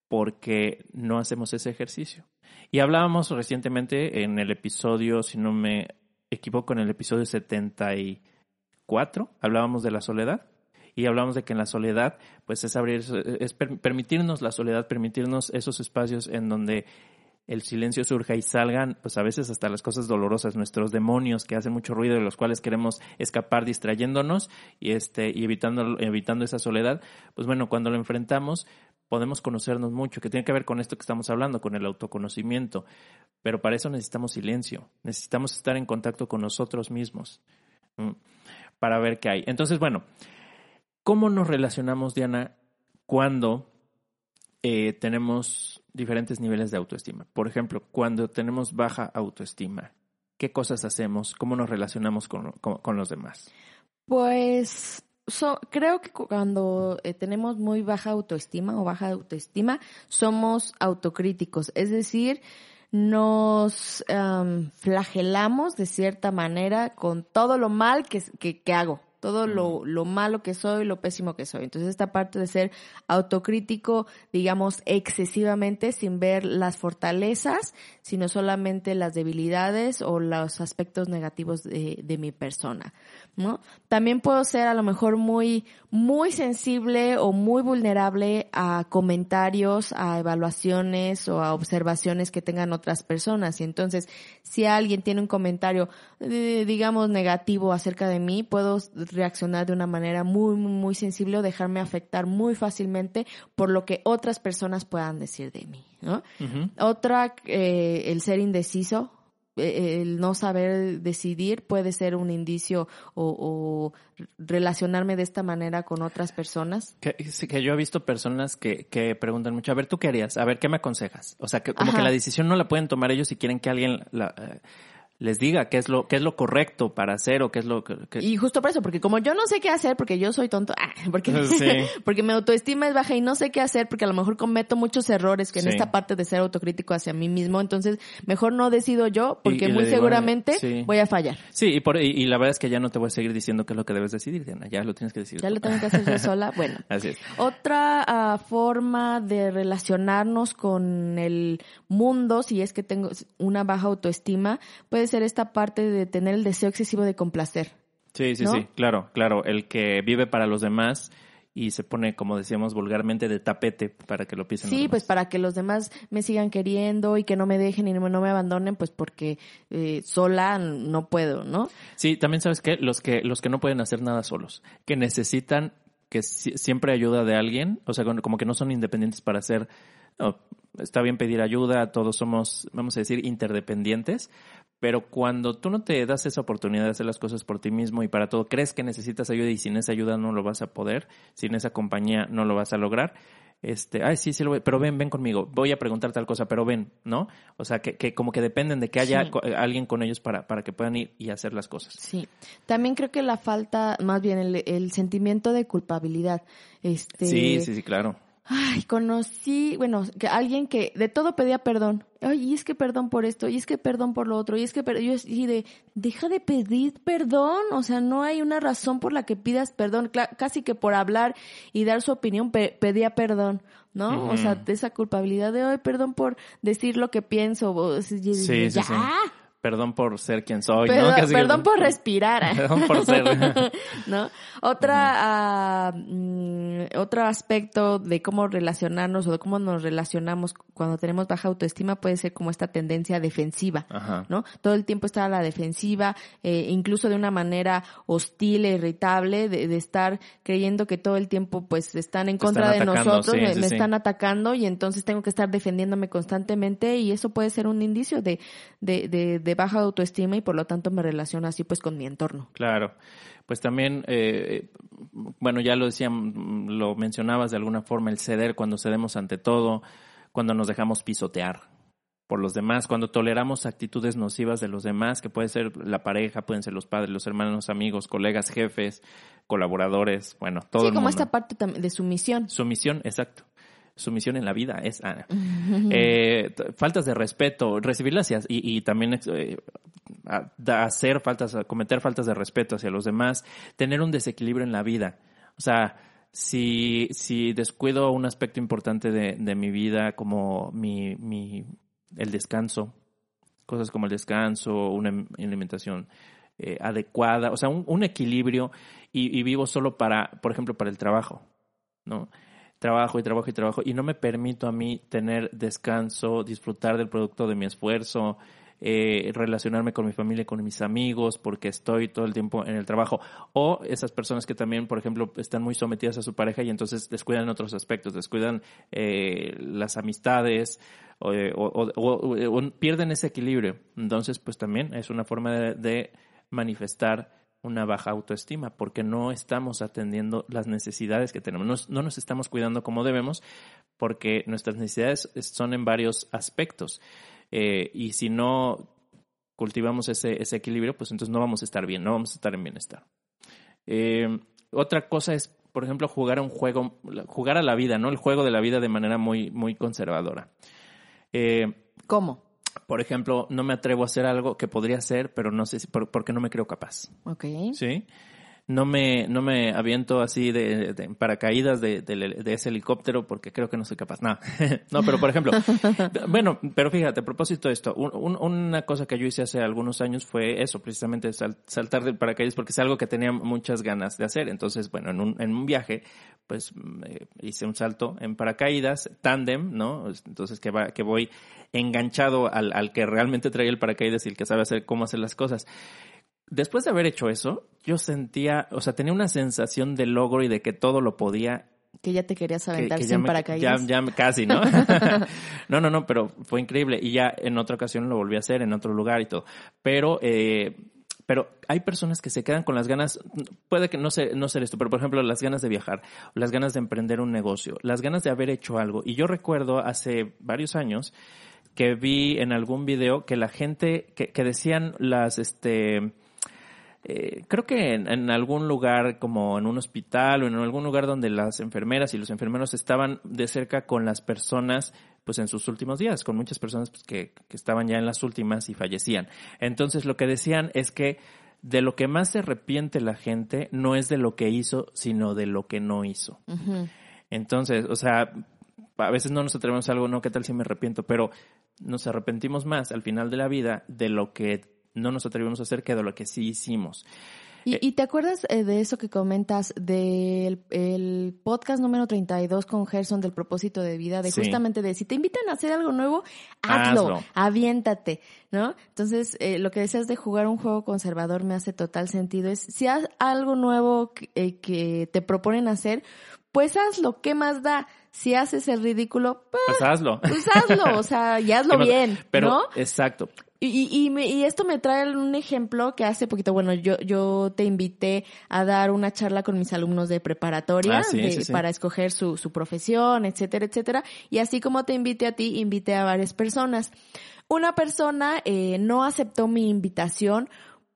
porque no hacemos ese ejercicio. Y hablábamos recientemente en el episodio, si no me equivoco, en el episodio 74, hablábamos de la soledad. Y hablamos de que en la soledad, pues es abrir, es per- permitirnos la soledad, permitirnos esos espacios en donde el silencio surja y salgan, pues a veces hasta las cosas dolorosas, nuestros demonios que hacen mucho ruido, de los cuales queremos escapar distrayéndonos y este, y evitando, evitando esa soledad, pues bueno, cuando lo enfrentamos, podemos conocernos mucho, que tiene que ver con esto que estamos hablando, con el autoconocimiento. Pero para eso necesitamos silencio, necesitamos estar en contacto con nosotros mismos para ver qué hay. Entonces, bueno, ¿cómo nos relacionamos, Diana, cuando eh, tenemos diferentes niveles de autoestima? Por ejemplo, cuando tenemos baja autoestima, ¿qué cosas hacemos? ¿Cómo nos relacionamos con, con- los demás? Pues creo que cu- cuando eh, tenemos muy baja autoestima o baja autoestima, somos autocríticos, es decir, nos am, flagelamos de cierta manera con todo lo mal que, que hago, todo lo, lo malo que soy, lo pésimo que soy. Entonces esta parte de ser autocrítico, digamos, excesivamente sin ver las fortalezas, sino solamente las debilidades o los aspectos negativos de, de mi persona, ¿no? También puedo ser a lo mejor muy, muy sensible o muy vulnerable a comentarios, a evaluaciones o a observaciones que tengan otras personas. Y entonces, si alguien tiene un comentario, eh, digamos, negativo acerca de mí, puedo reaccionar de una manera muy, muy, muy sensible o dejarme afectar muy fácilmente por lo que otras personas puedan decir de mí, ¿no? Otra, eh, el ser indeciso, eh, el no saber decidir puede ser un indicio o, o relacionarme de esta manera con otras personas. Que, yo he visto personas que, que preguntan mucho, a ver, ¿tú qué harías? A ver, ¿qué me aconsejas? O sea, que como Ajá. que la decisión no la pueden tomar ellos si quieren que alguien la, eh, les diga qué es lo qué es lo correcto para hacer o qué es lo que... que- Y justo por eso, porque como yo no sé qué hacer, porque yo soy tonto, ah, porque, Sí. porque mi autoestima es baja y no sé qué hacer, porque a lo mejor cometo muchos errores que en esta parte de ser autocrítico hacia mí mismo, entonces mejor no decido yo, porque Y- y muy digo, seguramente sí. voy a fallar. Sí, y, por, y, la verdad es que ya no te voy a seguir diciendo qué es lo que debes decidir, Diana, ya lo tienes que decidir. Ya lo tengo que hacer yo sola. Bueno, Así es. Otra ah, forma de relacionarnos con el mundo, si es que tengo una baja autoestima, puede ser esta parte de tener el deseo excesivo de complacer. Sí, sí, ¿No? sí, claro, claro. El que vive para los demás y se pone, como decíamos vulgarmente, de tapete para que lo pisen. los Sí, pues demás. para que los demás me sigan queriendo y que no me dejen y no me, abandonen, pues porque eh, sola no puedo, ¿no? Sí, también sabes que los que los que no pueden hacer nada solos, que necesitan que si- siempre ayuda de alguien, o sea, como que no son independientes para hacer, no, está bien pedir ayuda, todos somos, vamos a decir, interdependientes, pero cuando tú no te das esa oportunidad de hacer las cosas por ti mismo y para todo crees que necesitas ayuda y sin esa ayuda no lo vas a poder, sin esa compañía no lo vas a lograr, este, ay, sí, sí, lo voy, pero ven, ven conmigo, voy a preguntar tal cosa, pero ven, ¿no? O sea, que, que como que dependen de que haya Sí. co- alguien con ellos para, para que puedan ir y hacer las cosas. Sí, también creo que la falta, más bien el, el sentimiento de culpabilidad. Este, Sí, sí, sí, claro. Ay, conocí, bueno, que alguien que de todo pedía perdón. Ay, y es que perdón por esto, y es que perdón por lo otro, y es que per- yo y de deja de pedir perdón, o sea, no hay una razón por la que pidas perdón, Cla- casi que por hablar y dar su opinión pe- pedía perdón, ¿no? O sea, de esa culpabilidad de, ay, perdón por decir lo que pienso, o, sí, ya, sí. Perdón por ser quien soy, Perdón, ¿no? Casi que- perdón por respirar. Perdón por ser. ¿No? Otra, ah, mm, otro aspecto de cómo relacionarnos o de cómo nos relacionamos cuando tenemos baja autoestima puede ser como esta tendencia defensiva. Ajá. ¿no? Todo el tiempo estar a la defensiva, eh, incluso de una manera hostil e irritable, de, de estar creyendo que todo el tiempo pues están en contra están de atacando, nosotros, sí, me, sí, me sí. están atacando y entonces tengo que estar defendiéndome constantemente y eso puede ser un indicio de, de, de, de baja autoestima y por lo tanto me relaciono así pues con mi entorno. Claro. Pues también, eh, bueno, ya lo decían, lo mencionabas de alguna forma, el ceder cuando cedemos ante todo, cuando nos dejamos pisotear por los demás, cuando toleramos actitudes nocivas de los demás, que puede ser la pareja, pueden ser los padres, los hermanos, amigos, colegas, jefes, colaboradores, bueno, todo sí, el como mundo. esta parte de sumisión. Sumisión, exacto. Sumisión en la vida es ah, eh, faltas de respeto, recibirlas y, también eh, hacer faltas, cometer faltas de respeto hacia los demás, tener un desequilibrio en la vida. O sea, si, si descuido un aspecto importante de, de mi vida como mi, mi, el descanso, cosas como el descanso, una em- alimentación eh, adecuada, o sea, un, un equilibrio y, y vivo solo para, por ejemplo, para el trabajo, ¿no? Trabajo y trabajo y trabajo y no me permito a mí tener descanso, disfrutar del producto de mi esfuerzo, eh, relacionarme con mi familia, con mis amigos, porque estoy todo el tiempo en el trabajo. O esas personas que también, por ejemplo, están muy sometidas a su pareja y entonces descuidan otros aspectos, descuidan eh, las amistades o, eh, o- o- pierden ese equilibrio. Entonces, pues también es una forma de manifestar una baja autoestima porque no estamos atendiendo las necesidades que tenemos, Nos- no nos estamos cuidando como debemos porque nuestras necesidades son en varios aspectos. Eh, y si no cultivamos ese, ese equilibrio, pues entonces no vamos a estar bien, no vamos a estar en bienestar. Eh, otra cosa es, por ejemplo, jugar a un juego, jugar a la vida, ¿no? El juego de la vida de manera muy, muy conservadora. Eh, ¿Cómo? Por ejemplo, no me atrevo a hacer algo que podría hacer, pero no sé si, por- porque no me creo capaz. Ok. ¿sí? No me, no me aviento así de, de paracaídas de, de- de ese helicóptero porque creo que no soy capaz. No, no pero por ejemplo, bueno, pero fíjate, a propósito de esto, un- un- una cosa que yo hice hace algunos años fue eso, precisamente sal- saltar del paracaídas porque es algo que tenía muchas ganas de hacer. Entonces, bueno, en un, en un viaje, pues eh, hice un salto en paracaídas, tándem, ¿no? Entonces que, va, que voy enganchado al, al que realmente trae el paracaídas y el que sabe hacer cómo hacer las cosas después de haber hecho eso, yo sentía, o sea, tenía una sensación de logro y de que todo lo podía. Que ya te querías Que, aventar que sin me- paracaídas. Ya, ya casi, ¿no? no, no, no, pero fue increíble. Y ya en otra ocasión lo volví a hacer, en otro lugar y todo. Pero, eh, pero hay personas que se quedan con las ganas, puede que no, sé, no ser esto, pero por ejemplo, las ganas de viajar, las ganas de emprender un negocio, las ganas de haber hecho algo. Y yo recuerdo hace varios años que vi en algún video que la gente, que, que decían las, este, eh, creo que en, en algún lugar como en un hospital o en algún lugar donde las enfermeras y los enfermeros estaban de cerca con las personas pues en sus últimos días, con muchas personas pues, que, que estaban ya en las últimas y fallecían. Entonces lo que decían es que de lo que más se arrepiente la gente no es de lo que hizo, sino de lo que no hizo. Entonces, o sea, a veces no nos atrevemos a algo, no, ¿qué tal si me arrepiento? Pero nos arrepentimos más al final de la vida de lo que no nos atrevimos a hacer que de lo que sí hicimos. ¿Y, y te acuerdas eh, de eso que comentas del el podcast número 32 con Gerson del propósito de vida? De Sí. justamente de si te invitan a hacer algo nuevo, hazlo, Hazlo. aviéntate, ¿no? Entonces, eh, lo que decías de jugar un juego conservador me hace total sentido. Es si haz algo nuevo que, eh, que te proponen hacer, pues hazlo, ¿qué más da? si haces el ridículo, pues, Pues hazlo. pues hazlo, o sea, y hazlo bien, Pero, ¿no? exacto. Y, y, y me- y esto me trae un ejemplo que hace poquito, bueno, yo, yo te invité a dar una charla con mis alumnos de preparatoria Ah, sí, de- sí, sí. para escoger su, su profesión, etcétera, etcétera. Y así como te invité a ti, invité a varias personas. Una persona eh, no aceptó mi invitación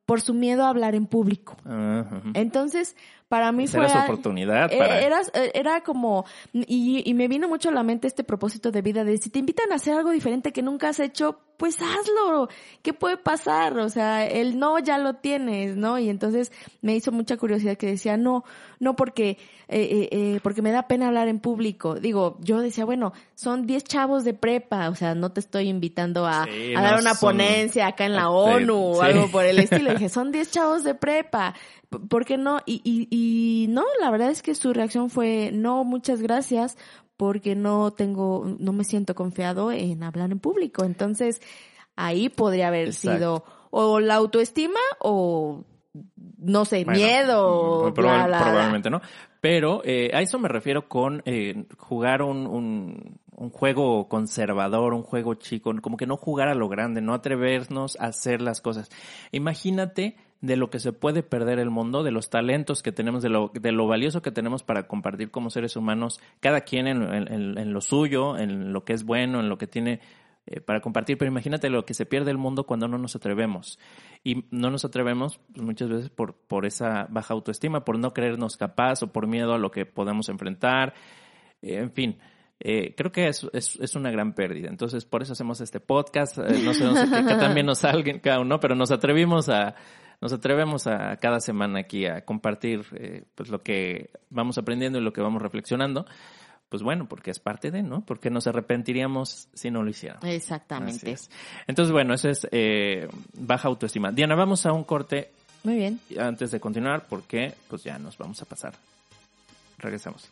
por su miedo a hablar en público. Ah. Entonces, para mí fue... era su oportunidad para... Era, eh, era como, y, y me vino mucho a la mente este propósito de vida de si te invitan a hacer algo diferente que nunca has hecho, pues hazlo. ¿Qué puede pasar? O sea, el no ya lo tienes, ¿no? Y entonces me hizo mucha curiosidad que decía, no, no porque, eh, eh, eh, porque me da pena hablar en público. Digo, yo decía, bueno, son 10 chavos de prepa, o sea, no te estoy invitando a, Sí, a dar una son- ponencia acá en la ONU o algo por el estilo. Dije, son 10 chavos de prepa. ¿Por qué no? Y, y, y no, la verdad es que su reacción fue, no, muchas gracias, porque no tengo, no me siento confiado en hablar en público. Entonces, ahí podría haber Exacto. sido o la autoestima o, no sé, Bueno, miedo. probable- bla, bla. probablemente no. Pero eh, a eso me refiero con eh, jugar un, un, un juego conservador, un juego chico, como que no jugar a lo grande, no atrevernos a hacer las cosas. Imagínate de lo que se puede perder el mundo, de los talentos que tenemos, de lo, de lo valioso que tenemos para compartir como seres humanos, cada quien en, en- lo suyo, en lo que es bueno, en lo que tiene eh, para compartir, pero imagínate lo que se pierde el mundo cuando no nos atrevemos. Y no nos atrevemos pues, muchas veces por, por esa baja autoestima, por no creernos capaz o por miedo a lo que podemos enfrentar. Eh, en fin, eh, creo que es, es, una gran pérdida. Entonces, por eso hacemos este podcast. No sé, no también nos salga uno, pero nos atrevimos a, nos atrevemos a cada semana aquí a compartir eh, pues lo que vamos aprendiendo y lo que vamos reflexionando. Pues bueno, porque es parte de, ¿no? Porque nos arrepentiríamos si no lo hiciéramos. Exactamente. es. Entonces, bueno, eso es eh, baja autoestima. Diana, vamos a un corte Muy bien. antes de continuar porque pues ya nos vamos a pasar. Regresamos.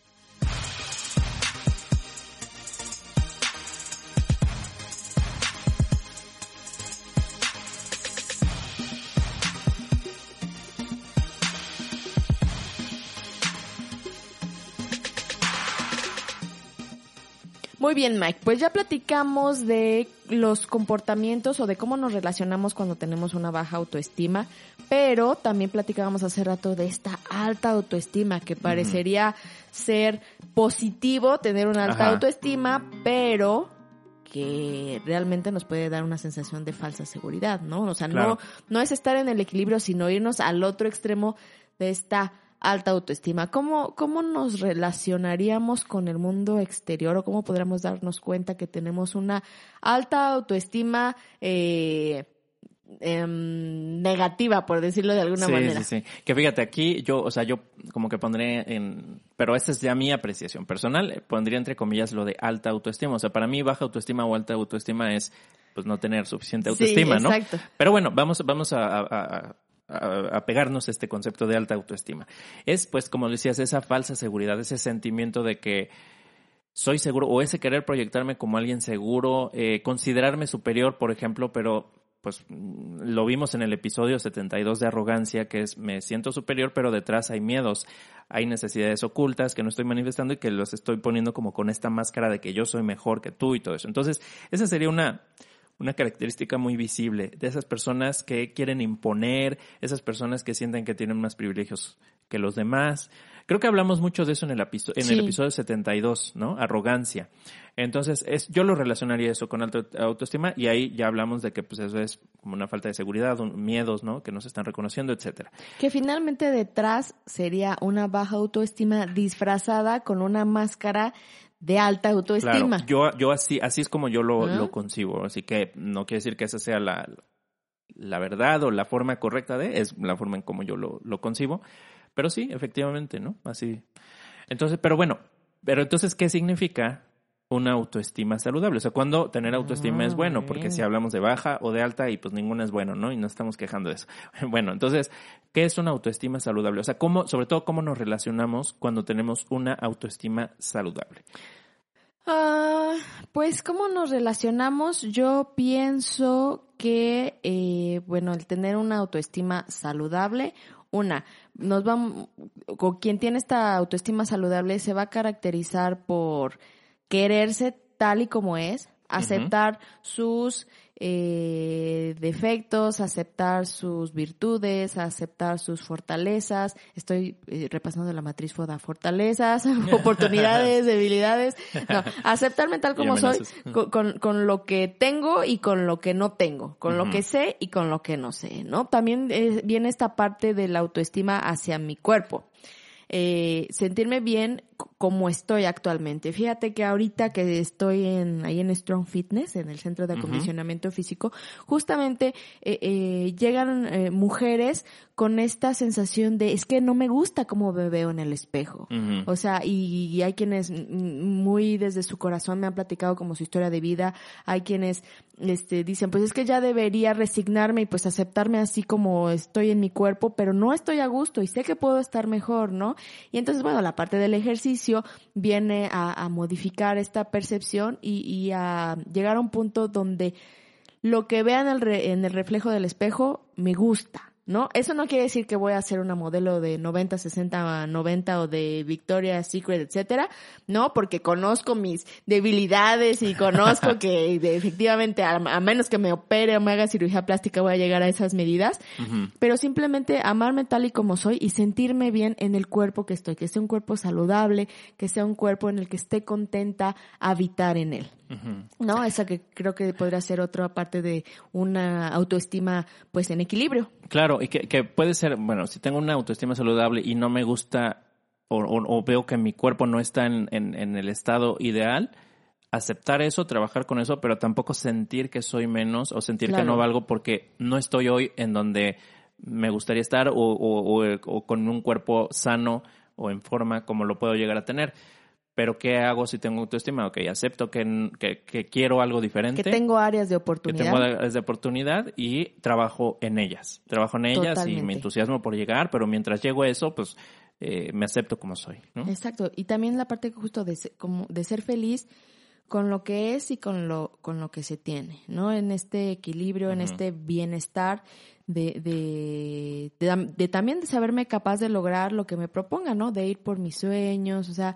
Muy bien, Mike. Pues ya platicamos de los comportamientos o de cómo nos relacionamos cuando tenemos una baja autoestima, pero también platicábamos hace rato de esta alta autoestima que parecería ser positivo tener una alta Ajá. autoestima, pero que realmente nos puede dar una sensación de falsa seguridad, ¿no? O sea, Claro. no, no es estar en el equilibrio, sino irnos al otro extremo de esta alta autoestima. ¿Cómo, ¿Cómo nos relacionaríamos con el mundo exterior o cómo podríamos darnos cuenta que tenemos una alta autoestima eh, em, negativa, por decirlo de alguna sí, manera? sí, sí. Que fíjate, aquí yo, o sea, yo como que pondré en, pero esta es ya mi apreciación personal, eh, pondría entre comillas lo de alta autoestima. O sea, para mí baja autoestima o alta autoestima es pues no tener suficiente Sí, autoestima, ¿no? exacto. Pero bueno, vamos, vamos a, a- a- a- a pegarnos a este concepto de alta autoestima. Es, pues, como decías, esa falsa seguridad, ese sentimiento de que soy seguro, o ese querer proyectarme como alguien seguro, eh, considerarme superior, por ejemplo, pero pues lo vimos en el episodio 72 de arrogancia, que es me siento superior, pero detrás hay miedos, hay necesidades ocultas que no estoy manifestando y que los estoy poniendo como con esta máscara de que yo soy mejor que tú y todo eso. Entonces, esa sería una, una característica muy visible de esas personas que quieren imponer, esas personas que sienten que tienen más privilegios que los demás. Creo que hablamos mucho de eso en el, en el episodio 72, ¿no? Arrogancia. Entonces, es, yo lo relacionaría eso con alta autoestima y ahí ya hablamos de que pues eso es como una falta de seguridad, un- miedos, ¿no? Que no se están reconociendo, etcétera. Que finalmente detrás sería una baja autoestima disfrazada con una máscara de alta autoestima. Claro, yo, yo así, así es como yo lo, Ah. lo concibo. Así que no quiere decir que esa sea la, la verdad o la forma correcta de, es la forma en como yo lo, lo concibo. Pero sí, efectivamente, ¿no? Así. Entonces, pero bueno, pero entonces, ¿qué significa una autoestima saludable? O sea, cuando tener autoestima Ah, es bueno, porque bien. si hablamos de baja o de alta y pues ninguna es bueno, ¿no? Y no estamos quejando de eso. Bueno, entonces, ¿qué es una autoestima saludable? O sea, cómo, sobre todo, cómo nos relacionamos cuando tenemos una autoestima saludable. Ah, pues, ¿cómo nos relacionamos? Yo pienso que, eh, bueno, el tener una autoestima saludable, una, nos vamos, con quien tiene esta autoestima saludable se va a caracterizar por quererse tal y como es, aceptar sus eh, defectos, aceptar sus virtudes, aceptar sus fortalezas. Estoy eh, repasando la matriz FODA, fortalezas, oportunidades, debilidades. No, aceptarme tal como soy, con, con, lo que tengo y con lo que no tengo, con lo que sé y con lo que no sé, ¿no? También eh, viene esta parte de la autoestima hacia mi cuerpo. Eh, sentirme bien como estoy actualmente. Fíjate que ahorita que estoy en, ahí en Strong Fitness, en el centro de acondicionamiento físico, justamente eh, eh, llegan eh, mujeres con esta sensación de es que no me gusta cómo me veo en el espejo. O sea, y, hay quienes muy desde su corazón me han platicado como su historia de vida, hay quienes este dicen, pues es que ya debería resignarme y pues aceptarme así como estoy en mi cuerpo, pero no estoy a gusto y sé que puedo estar mejor, ¿no? Y entonces, bueno, la parte del ejercicio viene a, modificar esta percepción y, a llegar a un punto donde lo que vean en el reflejo del espejo me gusta. ¿No? Eso no quiere decir que voy a ser una modelo de 90, 60, 90 o de Victoria's Secret, etcétera, ¿no? Porque conozco mis debilidades y conozco que efectivamente, a, menos que me opere o me haga cirugía plástica, voy a llegar a esas medidas, pero simplemente amarme tal y como soy y sentirme bien en el cuerpo que estoy, que sea un cuerpo saludable, que sea un cuerpo en el que esté contenta habitar en él. ¿No? Esa que creo que podría ser otra parte de una autoestima, pues, en equilibrio. Claro, y que, puede ser, bueno, si tengo una autoestima saludable y no me gusta o, veo que mi cuerpo no está en, el estado ideal, aceptar eso, trabajar con eso, pero tampoco sentir que soy menos o sentir que no valgo porque no estoy hoy en donde me gustaría estar o, o, con un cuerpo sano o en forma como lo puedo llegar a tener pero ¿qué hago si tengo autoestima? Ok, acepto que, que, quiero algo diferente. Que tengo áreas de oportunidad. Que tengo áreas de oportunidad y trabajo en ellas. Trabajo en ellas y me entusiasmo por llegar, pero mientras llego a eso, pues eh, me acepto como soy. Exacto. Y también la parte justo de, como de ser feliz con lo que es y con lo, con lo que se tiene, ¿no? En este equilibrio, en este bienestar de, de, de, también de saberme capaz de lograr lo que me proponga, ¿no? De ir por mis sueños, o sea,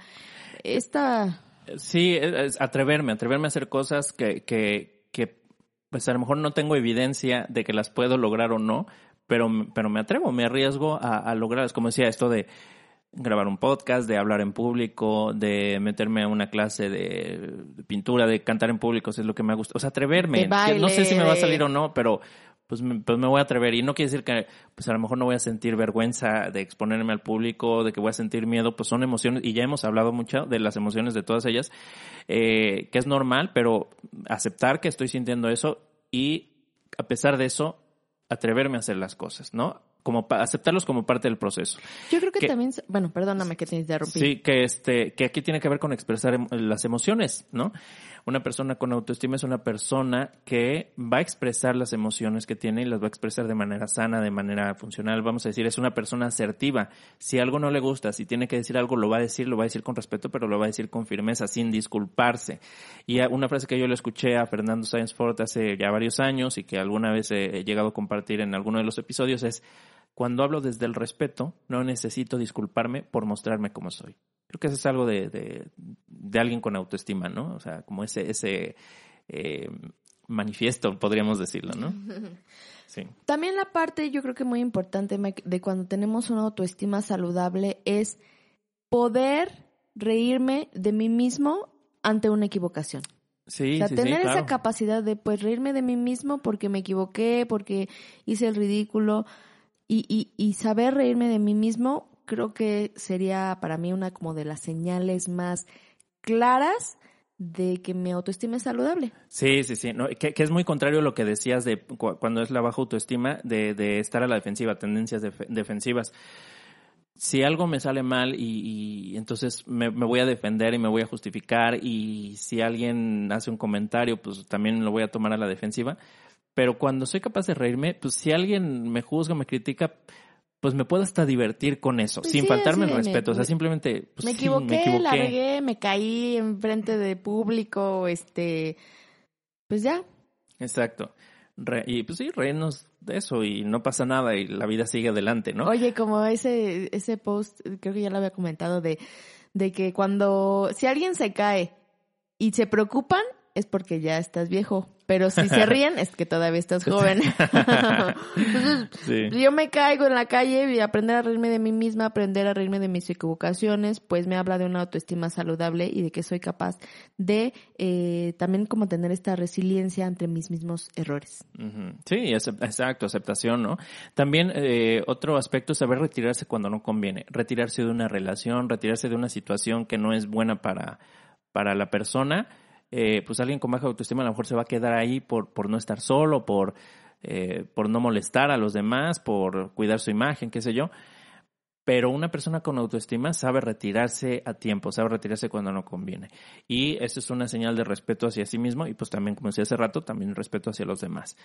esta... Sí, es atreverme, atreverme a hacer cosas que, que, que, pues a lo mejor no tengo evidencia de que las puedo lograr o no, pero, pero me atrevo, me arriesgo a, a lograr, es como decía, esto de grabar un podcast, de hablar en público, de meterme a una clase de, pintura, de cantar en público, eso es lo que me gusta. O sea, atreverme. no sé si me va a salir o no, pero pues me, pues me voy a atrever. Y no quiere decir que pues a lo mejor no voy a sentir vergüenza de exponerme al público, de que voy a sentir miedo, pues son emociones, y ya hemos hablado mucho de las emociones de todas ellas, eh, que es normal, pero aceptar que estoy sintiendo eso y a pesar de eso, atreverme a hacer las cosas, ¿no? Como aceptarlos como parte del proceso. Yo creo que, también, bueno, perdóname que te interrumpí. Sí, que este, que aquí tiene que ver con expresar em, las emociones, ¿no? Una persona con autoestima es una persona que va a expresar las emociones que tiene y las va a expresar de manera sana, de manera funcional. Vamos a decir, es una persona asertiva. Si algo no le gusta, si tiene que decir algo, lo va a decir, lo va a decir con respeto, pero lo va a decir con firmeza, sin disculparse. Y una frase que yo le escuché a Fernando Sáenz Ford hace ya varios años y que alguna vez he llegado a compartir en alguno de los episodios es, cuando hablo desde el respeto, no necesito disculparme por mostrarme como soy. Creo que eso es algo de, de, alguien con autoestima, ¿no? O sea, como ese, ese eh, manifiesto, podríamos decirlo, ¿no? Sí. También la parte, yo creo que muy importante de cuando tenemos una autoestima saludable es poder reírme de mí mismo ante una equivocación. Sí, o sea, tener esa capacidad de pues reírme de mí mismo porque me equivoqué, porque hice el ridículo y, y, y saber reírme de mí mismo creo que sería para mí una como de las señales más claras de que mi autoestima es saludable. Sí, sí, sí. Que, es muy contrario a lo que decías de cuando es la baja autoestima, de, de estar a la defensiva, tendencias defensivas. Si algo me sale mal y, entonces me, me, voy a defender y me voy a justificar y si alguien hace un comentario, pues también lo voy a tomar a la defensiva. Pero cuando soy capaz de reírme, pues si alguien me juzga, me critica, pues me puedo hasta divertir con eso, pues sin faltarme el respeto. o sea, simplemente. Pues, me, equivoqué, me la regué, me caí en frente de público, este. Pues ya. Exacto. y pues sí, reírnos de eso y no pasa nada y la vida sigue adelante, ¿no? Oye, como ese, ese post, creo que ya lo había comentado, de, de que cuando. Si alguien se cae y se preocupan, es porque ya estás viejo. Pero si se ríen, es que todavía estás joven. Entonces, yo me caigo en la calle y aprender a reírme de mí misma, aprender a reírme de mis equivocaciones, pues me habla de una autoestima saludable y de que soy capaz de eh, también como tener esta resiliencia ante mis mismos errores. Sí, exacto, aceptación, ¿no? También eh, otro aspecto es saber retirarse cuando no conviene, retirarse de una relación, retirarse de una situación que no es buena para, para la persona eh, pues alguien con baja autoestima a lo mejor se va a quedar ahí por, por no estar solo, por, eh, por no molestar a los demás, por cuidar su imagen, qué sé yo. Pero una persona con autoestima sabe retirarse a tiempo, sabe retirarse cuando no conviene. Y eso es una señal de respeto hacia sí mismo y pues también, como decía hace rato, también respeto hacia los demás.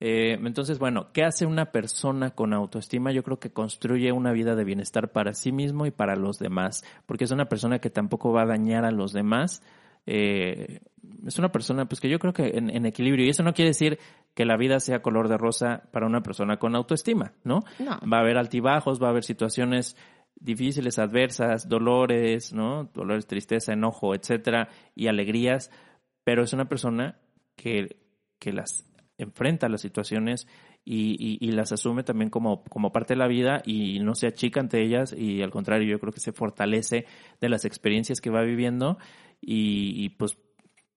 Eh, entonces, bueno, ¿qué hace una persona con autoestima? Yo creo que construye una vida de bienestar para sí mismo y para los demás, porque es una persona que tampoco va a dañar a los demás, eh, es una persona pues que yo creo que en, equilibrio y eso no quiere decir que la vida sea color de rosa para una persona con autoestima, ¿no? Va a haber altibajos, va a haber situaciones difíciles, adversas, dolores, ¿no? Dolores, tristeza, enojo, etcétera, y alegrías, pero es una persona que, que las enfrenta las situaciones y, y, las asume también como, como parte de la vida y no se achica ante ellas y al contrario yo creo que se fortalece de las experiencias que va viviendo y, pues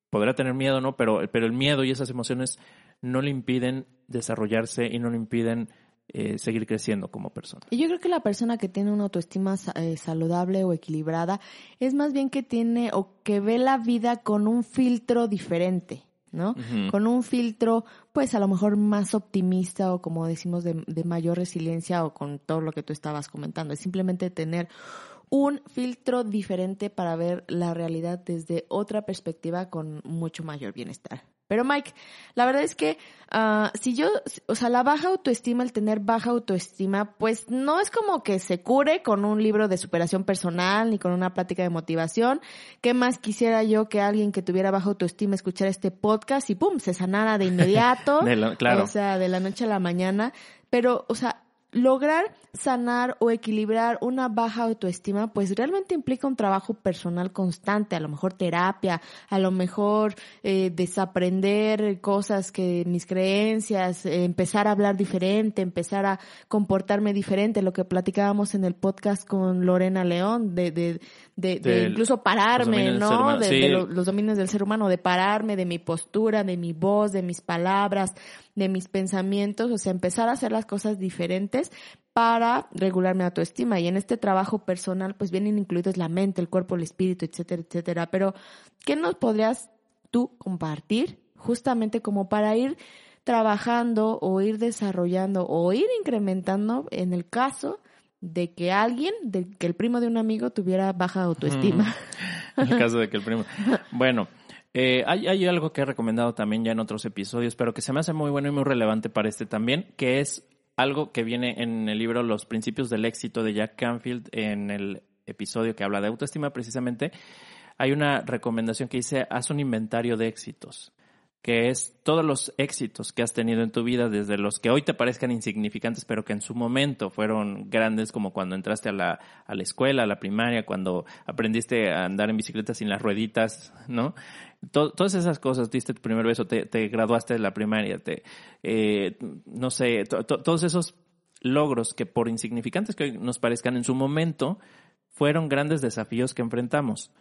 podrá tener miedo, ¿no? Pero, pero el miedo y esas emociones no le impiden desarrollarse y no le impiden eh, seguir creciendo como persona. Y yo creo que la persona que tiene una autoestima eh, saludable o equilibrada es más bien que tiene o que ve la vida con un filtro diferente. ¿no? Con un filtro, pues a lo mejor más optimista o como decimos de, de mayor resiliencia o con todo lo que tú estabas comentando. Es simplemente tener un filtro diferente para ver la realidad desde otra perspectiva con mucho mayor bienestar. Pero Mike, la verdad es que uh, si yo, o sea, la baja autoestima, el tener baja autoestima, pues no es como que se cure con un libro de superación personal ni con una plática de motivación. ¿Qué más quisiera yo que alguien que tuviera baja autoestima escuchara este podcast y pum, se sanara de inmediato? claro. O sea, de la noche a la mañana. Pero, o sea, lograr sanar o equilibrar una baja autoestima, pues realmente implica un trabajo personal constante, a lo mejor terapia, a lo mejor eh, desaprender cosas que mis creencias, eh, empezar a hablar diferente, empezar a comportarme diferente, lo que platicábamos en el podcast con Lorena León, de, de, de, incluso pararme, ¿no? De, los dominios del ser humano, de pararme, de mi postura, de mi voz, de mis palabras, de mis pensamientos, o sea, empezar a hacer las cosas diferentes para regular mi autoestima. Y en este trabajo personal, pues vienen incluidos la mente, el cuerpo, el espíritu, etcétera, etcétera. Pero, ¿qué nos podrías tú compartir justamente como para ir trabajando o ir desarrollando o ir incrementando en el caso de que alguien, de que el primo de un amigo tuviera baja autoestima. En el caso de que el primo. Bueno, eh, hay, hay, algo que he recomendado también ya en otros episodios, pero que se me hace muy bueno y muy relevante para este también, que es algo que viene en el libro Los Principios del Éxito de Jack Canfield, en el episodio que habla de autoestima precisamente. Hay una recomendación que dice, haz un inventario de éxitos que es todos los éxitos que has tenido en tu vida, desde los que hoy te parezcan insignificantes, pero que en su momento fueron grandes, como cuando entraste a la, a la escuela, a la primaria, cuando aprendiste a andar en bicicleta sin las rueditas, ¿no? Todas esas cosas, diste tu primer beso, te, graduaste de la primaria, te, eh, no sé, todos esos logros que por insignificantes que hoy nos parezcan en su momento, fueron grandes desafíos que enfrentamos.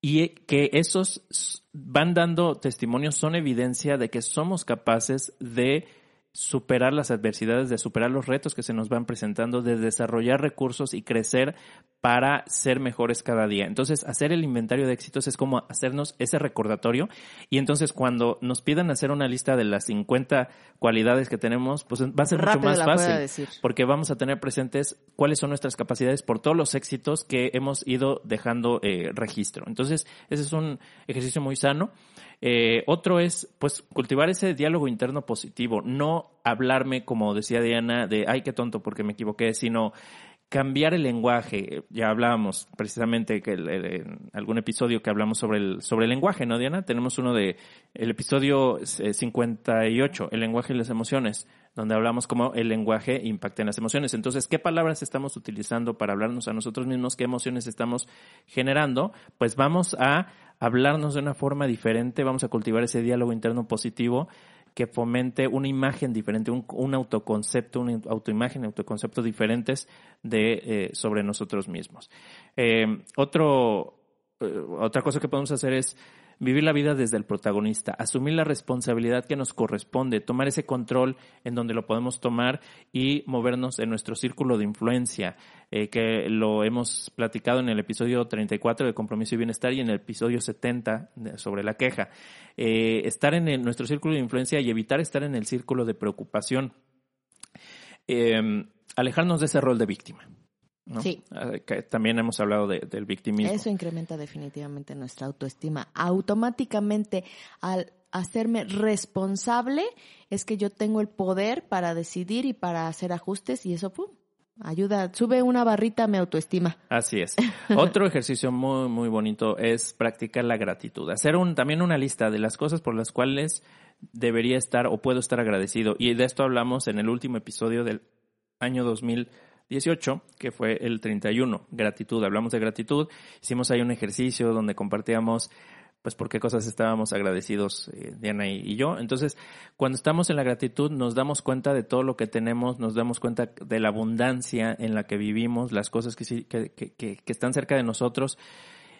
Y que esos van dando testimonios, son evidencia de que somos capaces de superar las adversidades, de superar los retos que se nos van presentando, de desarrollar recursos y crecer para ser mejores cada día. Entonces, hacer el inventario de éxitos es como hacernos ese recordatorio y entonces cuando nos pidan hacer una lista de las 50 cualidades que tenemos, pues va a ser mucho más fácil porque vamos a tener presentes cuáles son nuestras capacidades por todos los éxitos que hemos ido dejando eh, registro. Entonces, ese es un ejercicio muy sano. Eh, otro es, pues, cultivar ese diálogo interno positivo, no hablarme, como decía Diana, de, ay, qué tonto porque me equivoqué, sino cambiar el lenguaje. Ya hablábamos precisamente que en algún episodio que hablamos sobre el, sobre el lenguaje, ¿no, Diana? Tenemos uno de, el episodio 58, el lenguaje y las emociones, donde hablamos cómo el lenguaje impacta en las emociones. Entonces, ¿qué palabras estamos utilizando para hablarnos a nosotros mismos? ¿Qué emociones estamos generando? Pues vamos a hablarnos de una forma diferente, vamos a cultivar ese diálogo interno positivo que fomente una imagen diferente, un, autoconcepto, una autoimagen, autoconceptos diferentes de, eh, sobre nosotros mismos. Eh, otro, eh, otra cosa que podemos hacer es vivir la vida desde el protagonista, asumir la responsabilidad que nos corresponde, tomar ese control en donde lo podemos tomar y movernos en nuestro círculo de influencia, eh, que lo hemos platicado en el episodio 34 de Compromiso y Bienestar y en el episodio 70 sobre la queja. Eh, estar en nuestro círculo de influencia y evitar estar en el círculo de preocupación. Eh, alejarnos de ese rol de víctima. Sí. Ah, también hemos hablado del victimismo. Eso incrementa definitivamente nuestra autoestima. Automáticamente, al hacerme responsable, es que yo tengo el poder para decidir y para hacer ajustes y eso, pum, ayuda, sube una barrita mi autoestima. Así es. Otro ejercicio muy, muy bonito es practicar la gratitud. Hacer un, también una lista de las cosas por las cuales debería estar o puedo estar agradecido. Y de esto hablamos en el último episodio del año 2000 18, que fue el 31, gratitud. Hablamos de gratitud, hicimos ahí un ejercicio donde compartíamos pues por qué cosas estábamos agradecidos eh, Diana y, yo. Entonces, cuando estamos en la gratitud nos damos cuenta de todo lo que tenemos, nos damos cuenta de la abundancia en la que vivimos, las cosas que, que, que, que están cerca de nosotros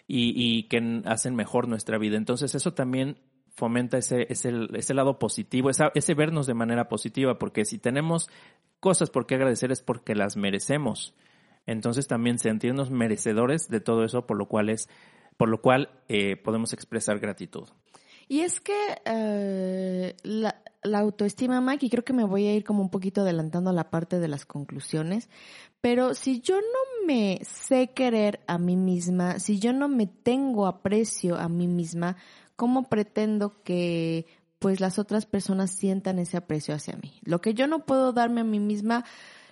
y, y, que hacen mejor nuestra vida. Entonces, eso también fomenta ese, ese, ese lado positivo, ese vernos de manera positiva, porque si tenemos cosas por qué agradecer es porque las merecemos. Entonces también sentirnos merecedores de todo eso, por lo cual es, por lo cual eh, podemos expresar gratitud. Y es que eh, la, la, autoestima, Mike, y creo que me voy a ir como un poquito adelantando a la parte de las conclusiones, pero si yo no me sé querer a mí misma, si yo no me tengo aprecio a mí misma, ¿cómo pretendo que pues las otras personas sientan ese aprecio hacia mí. Lo que yo no puedo darme a mí misma,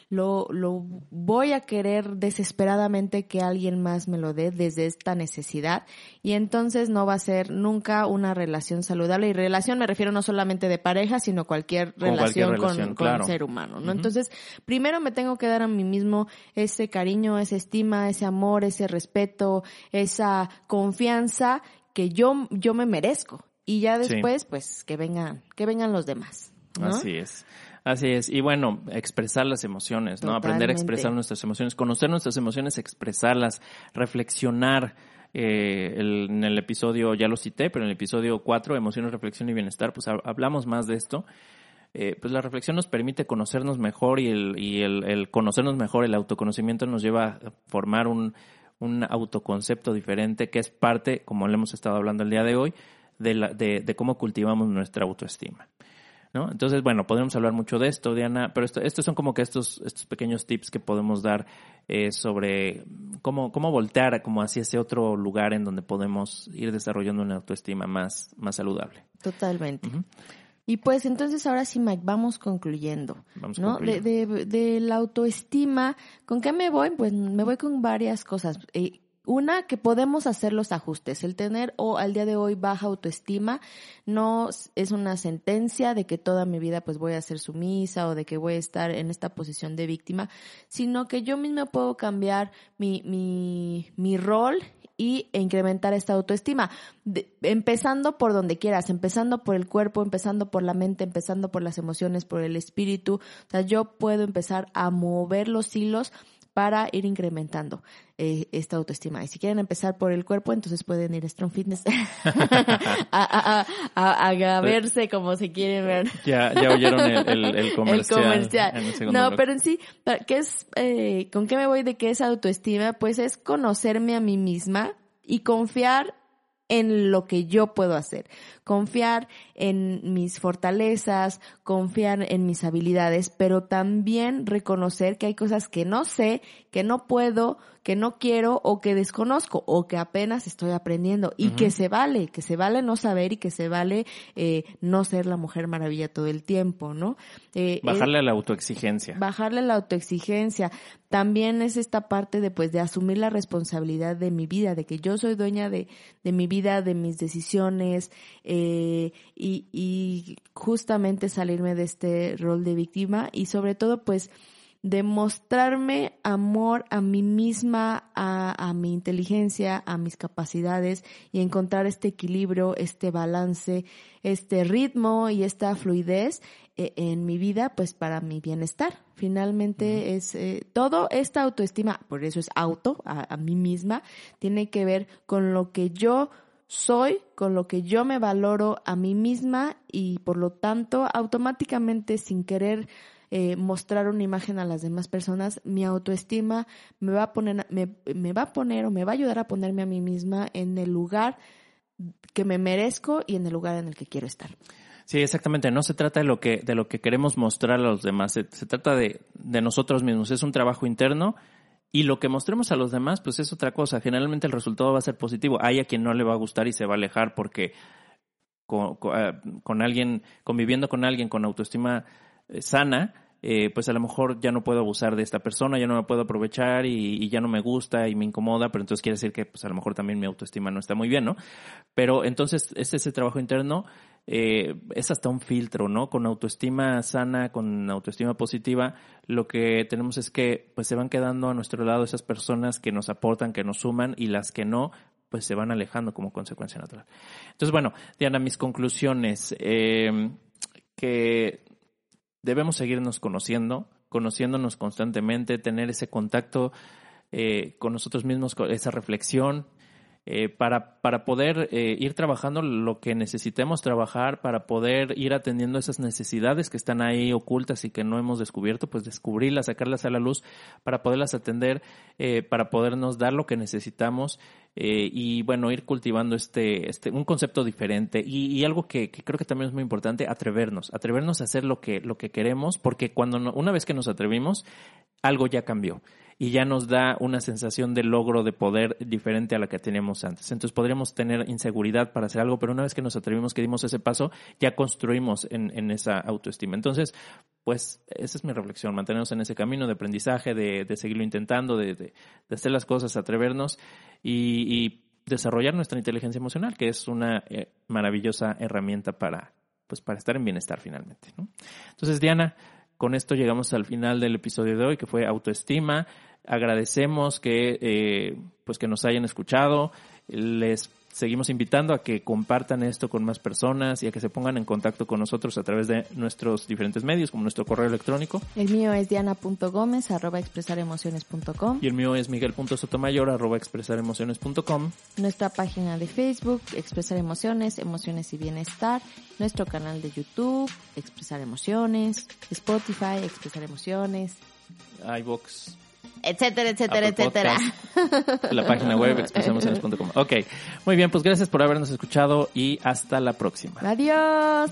lo, lo voy a querer desesperadamente que alguien más me lo dé desde esta necesidad y entonces no va a ser nunca una relación saludable y relación me refiero no solamente de pareja sino cualquier relación con, con, ser humano, ¿no? Entonces primero me tengo que dar a mí mismo ese cariño, esa estima, ese amor, ese respeto, esa confianza que yo, yo me merezco y ya después, pues, que vengan, que vengan los demás. Así es. Así es. Y bueno, expresar las emociones, ¿no? Aprender a expresar nuestras emociones, conocer nuestras emociones, expresarlas, reflexionar. Eh, en el episodio, ya lo cité, pero en el episodio 4, Emociones, Reflexión y Bienestar, pues hablamos más de esto. Eh, pues la reflexión nos permite conocernos mejor y, el, y el, el, conocernos mejor, el autoconocimiento nos lleva a formar un, un autoconcepto diferente que es parte, como le hemos estado hablando el día de hoy, de, de, cómo cultivamos nuestra autoestima. ¿No? Entonces, bueno, podemos hablar mucho de esto, Diana, pero esto, estos son como que estos, estos pequeños tips que podemos dar eh, sobre cómo, cómo voltear como hacia ese otro lugar en donde podemos ir desarrollando una autoestima más, más saludable. Totalmente. Y pues entonces ahora sí, Mike, vamos concluyendo. Vamos ¿no? De, de, de, la autoestima, ¿con qué me voy? Pues me voy con varias cosas. Eh, una, que podemos hacer los ajustes. El tener o al día de hoy baja autoestima no es una sentencia de que toda mi vida pues voy a ser sumisa o de que voy a estar en esta posición de víctima, sino que yo misma puedo cambiar mi, mi, mi rol y incrementar esta autoestima. empezando por donde quieras, empezando por el cuerpo, empezando por la mente, empezando por las emociones, por el espíritu. O sea, yo puedo empezar a mover los hilos para ir incrementando eh, esta autoestima. Y si quieren empezar por el cuerpo, entonces pueden ir a Strong Fitness a, a, verse como se quieren ver. Ya, ya oyeron el, comercial. no, pero en sí, ¿qué es, eh, ¿con qué me voy de qué es autoestima? Pues es conocerme a mí misma y confiar en lo que yo puedo hacer, confiar en mis fortalezas, confiar en mis habilidades, pero también reconocer que hay cosas que no sé, que no puedo, que no quiero o que desconozco o que apenas estoy aprendiendo y que se vale, que se vale no saber y que se vale eh, no ser la mujer maravilla todo el tiempo, ¿no? Eh, bajarle a la autoexigencia. Bajarle a la autoexigencia. También es esta parte de pues de asumir la responsabilidad de mi vida, de que yo soy dueña de, de mi vida, de mis decisiones eh, y, y justamente salirme de este rol de víctima y sobre todo pues demostrarme amor a mí misma, a, a, mi inteligencia, a mis capacidades y encontrar este equilibrio, este balance, este ritmo y esta fluidez eh, en mi vida, pues para mi bienestar. Finalmente es eh, todo esta autoestima, por eso es auto, a, a mí misma, tiene que ver con lo que yo soy, con lo que yo me valoro a mí misma y por lo tanto automáticamente sin querer eh, mostrar una imagen a las demás personas, mi autoestima me va a poner, me, me va a poner o me va a ayudar a ponerme a mí misma en el lugar que me merezco y en el lugar en el que quiero estar. Sí, exactamente. No se trata de lo que, de lo que queremos mostrar a los demás. Se, se trata de, de nosotros mismos. Es un trabajo interno y lo que mostremos a los demás, pues es otra cosa. Generalmente el resultado va a ser positivo. Hay a quien no le va a gustar y se va a alejar porque con, ah, con alguien, conviviendo con alguien con autoestima eh, sana, eh, pues a lo mejor ya no puedo abusar de esta persona, ya no me puedo aprovechar y, y, ya no me gusta y me incomoda, pero entonces quiere decir que pues a lo mejor también mi autoestima no está muy bien, ¿no? Pero entonces es ese trabajo interno, eh, es hasta un filtro, ¿no? Con autoestima sana, con autoestima positiva, lo que tenemos es que pues se van quedando a nuestro lado esas personas que nos aportan, que nos suman y las que no, pues se van alejando como consecuencia natural. Entonces, bueno, Diana, mis conclusiones. Eh, que debemos seguirnos conociendo, conociéndonos constantemente, tener ese contacto eh, con nosotros mismos, esa reflexión, eh, para, para poder eh, ir trabajando lo que necesitemos trabajar, para poder ir atendiendo esas necesidades que están ahí ocultas y que no hemos descubierto, pues descubrirlas, sacarlas a la luz, para poderlas atender, eh, para podernos dar lo que necesitamos eh, y bueno, ir cultivando este, este, un concepto diferente. Y, algo que, que, creo que también es muy importante, atrevernos, atrevernos a hacer lo que, lo que queremos, porque cuando no, una vez que nos atrevimos, algo ya cambió y ya nos da una sensación de logro, de poder diferente a la que teníamos antes. Entonces podríamos tener inseguridad para hacer algo, pero una vez que nos atrevimos, que dimos ese paso, ya construimos en, en esa autoestima. Entonces, pues esa es mi reflexión, mantenernos en ese camino de aprendizaje, de, de seguirlo intentando, de, de, de, hacer las cosas, atrevernos y, desarrollar nuestra inteligencia emocional, que es una eh, maravillosa herramienta para, pues, para estar en bienestar finalmente. Entonces, Diana, con esto llegamos al final del episodio de hoy, que fue autoestima. Agradecemos que, eh, pues que nos hayan escuchado. Les seguimos invitando a que compartan esto con más personas y a que se pongan en contacto con nosotros a través de nuestros diferentes medios, como nuestro correo electrónico. El mío es diana.gómez, arroba expresaremociones.com. Y el mío es miguel.sotomayor, arroba expresaremociones.com. Nuestra página de Facebook, Expresar Emociones, Emociones y Bienestar. Nuestro canal de YouTube, Expresar Emociones. Spotify, Expresar Emociones. iVox etcétera, etcétera, Apple etcétera. Podcast, la página web expresamociones.com. Ok, muy bien, pues gracias por habernos escuchado y hasta la próxima. Adiós.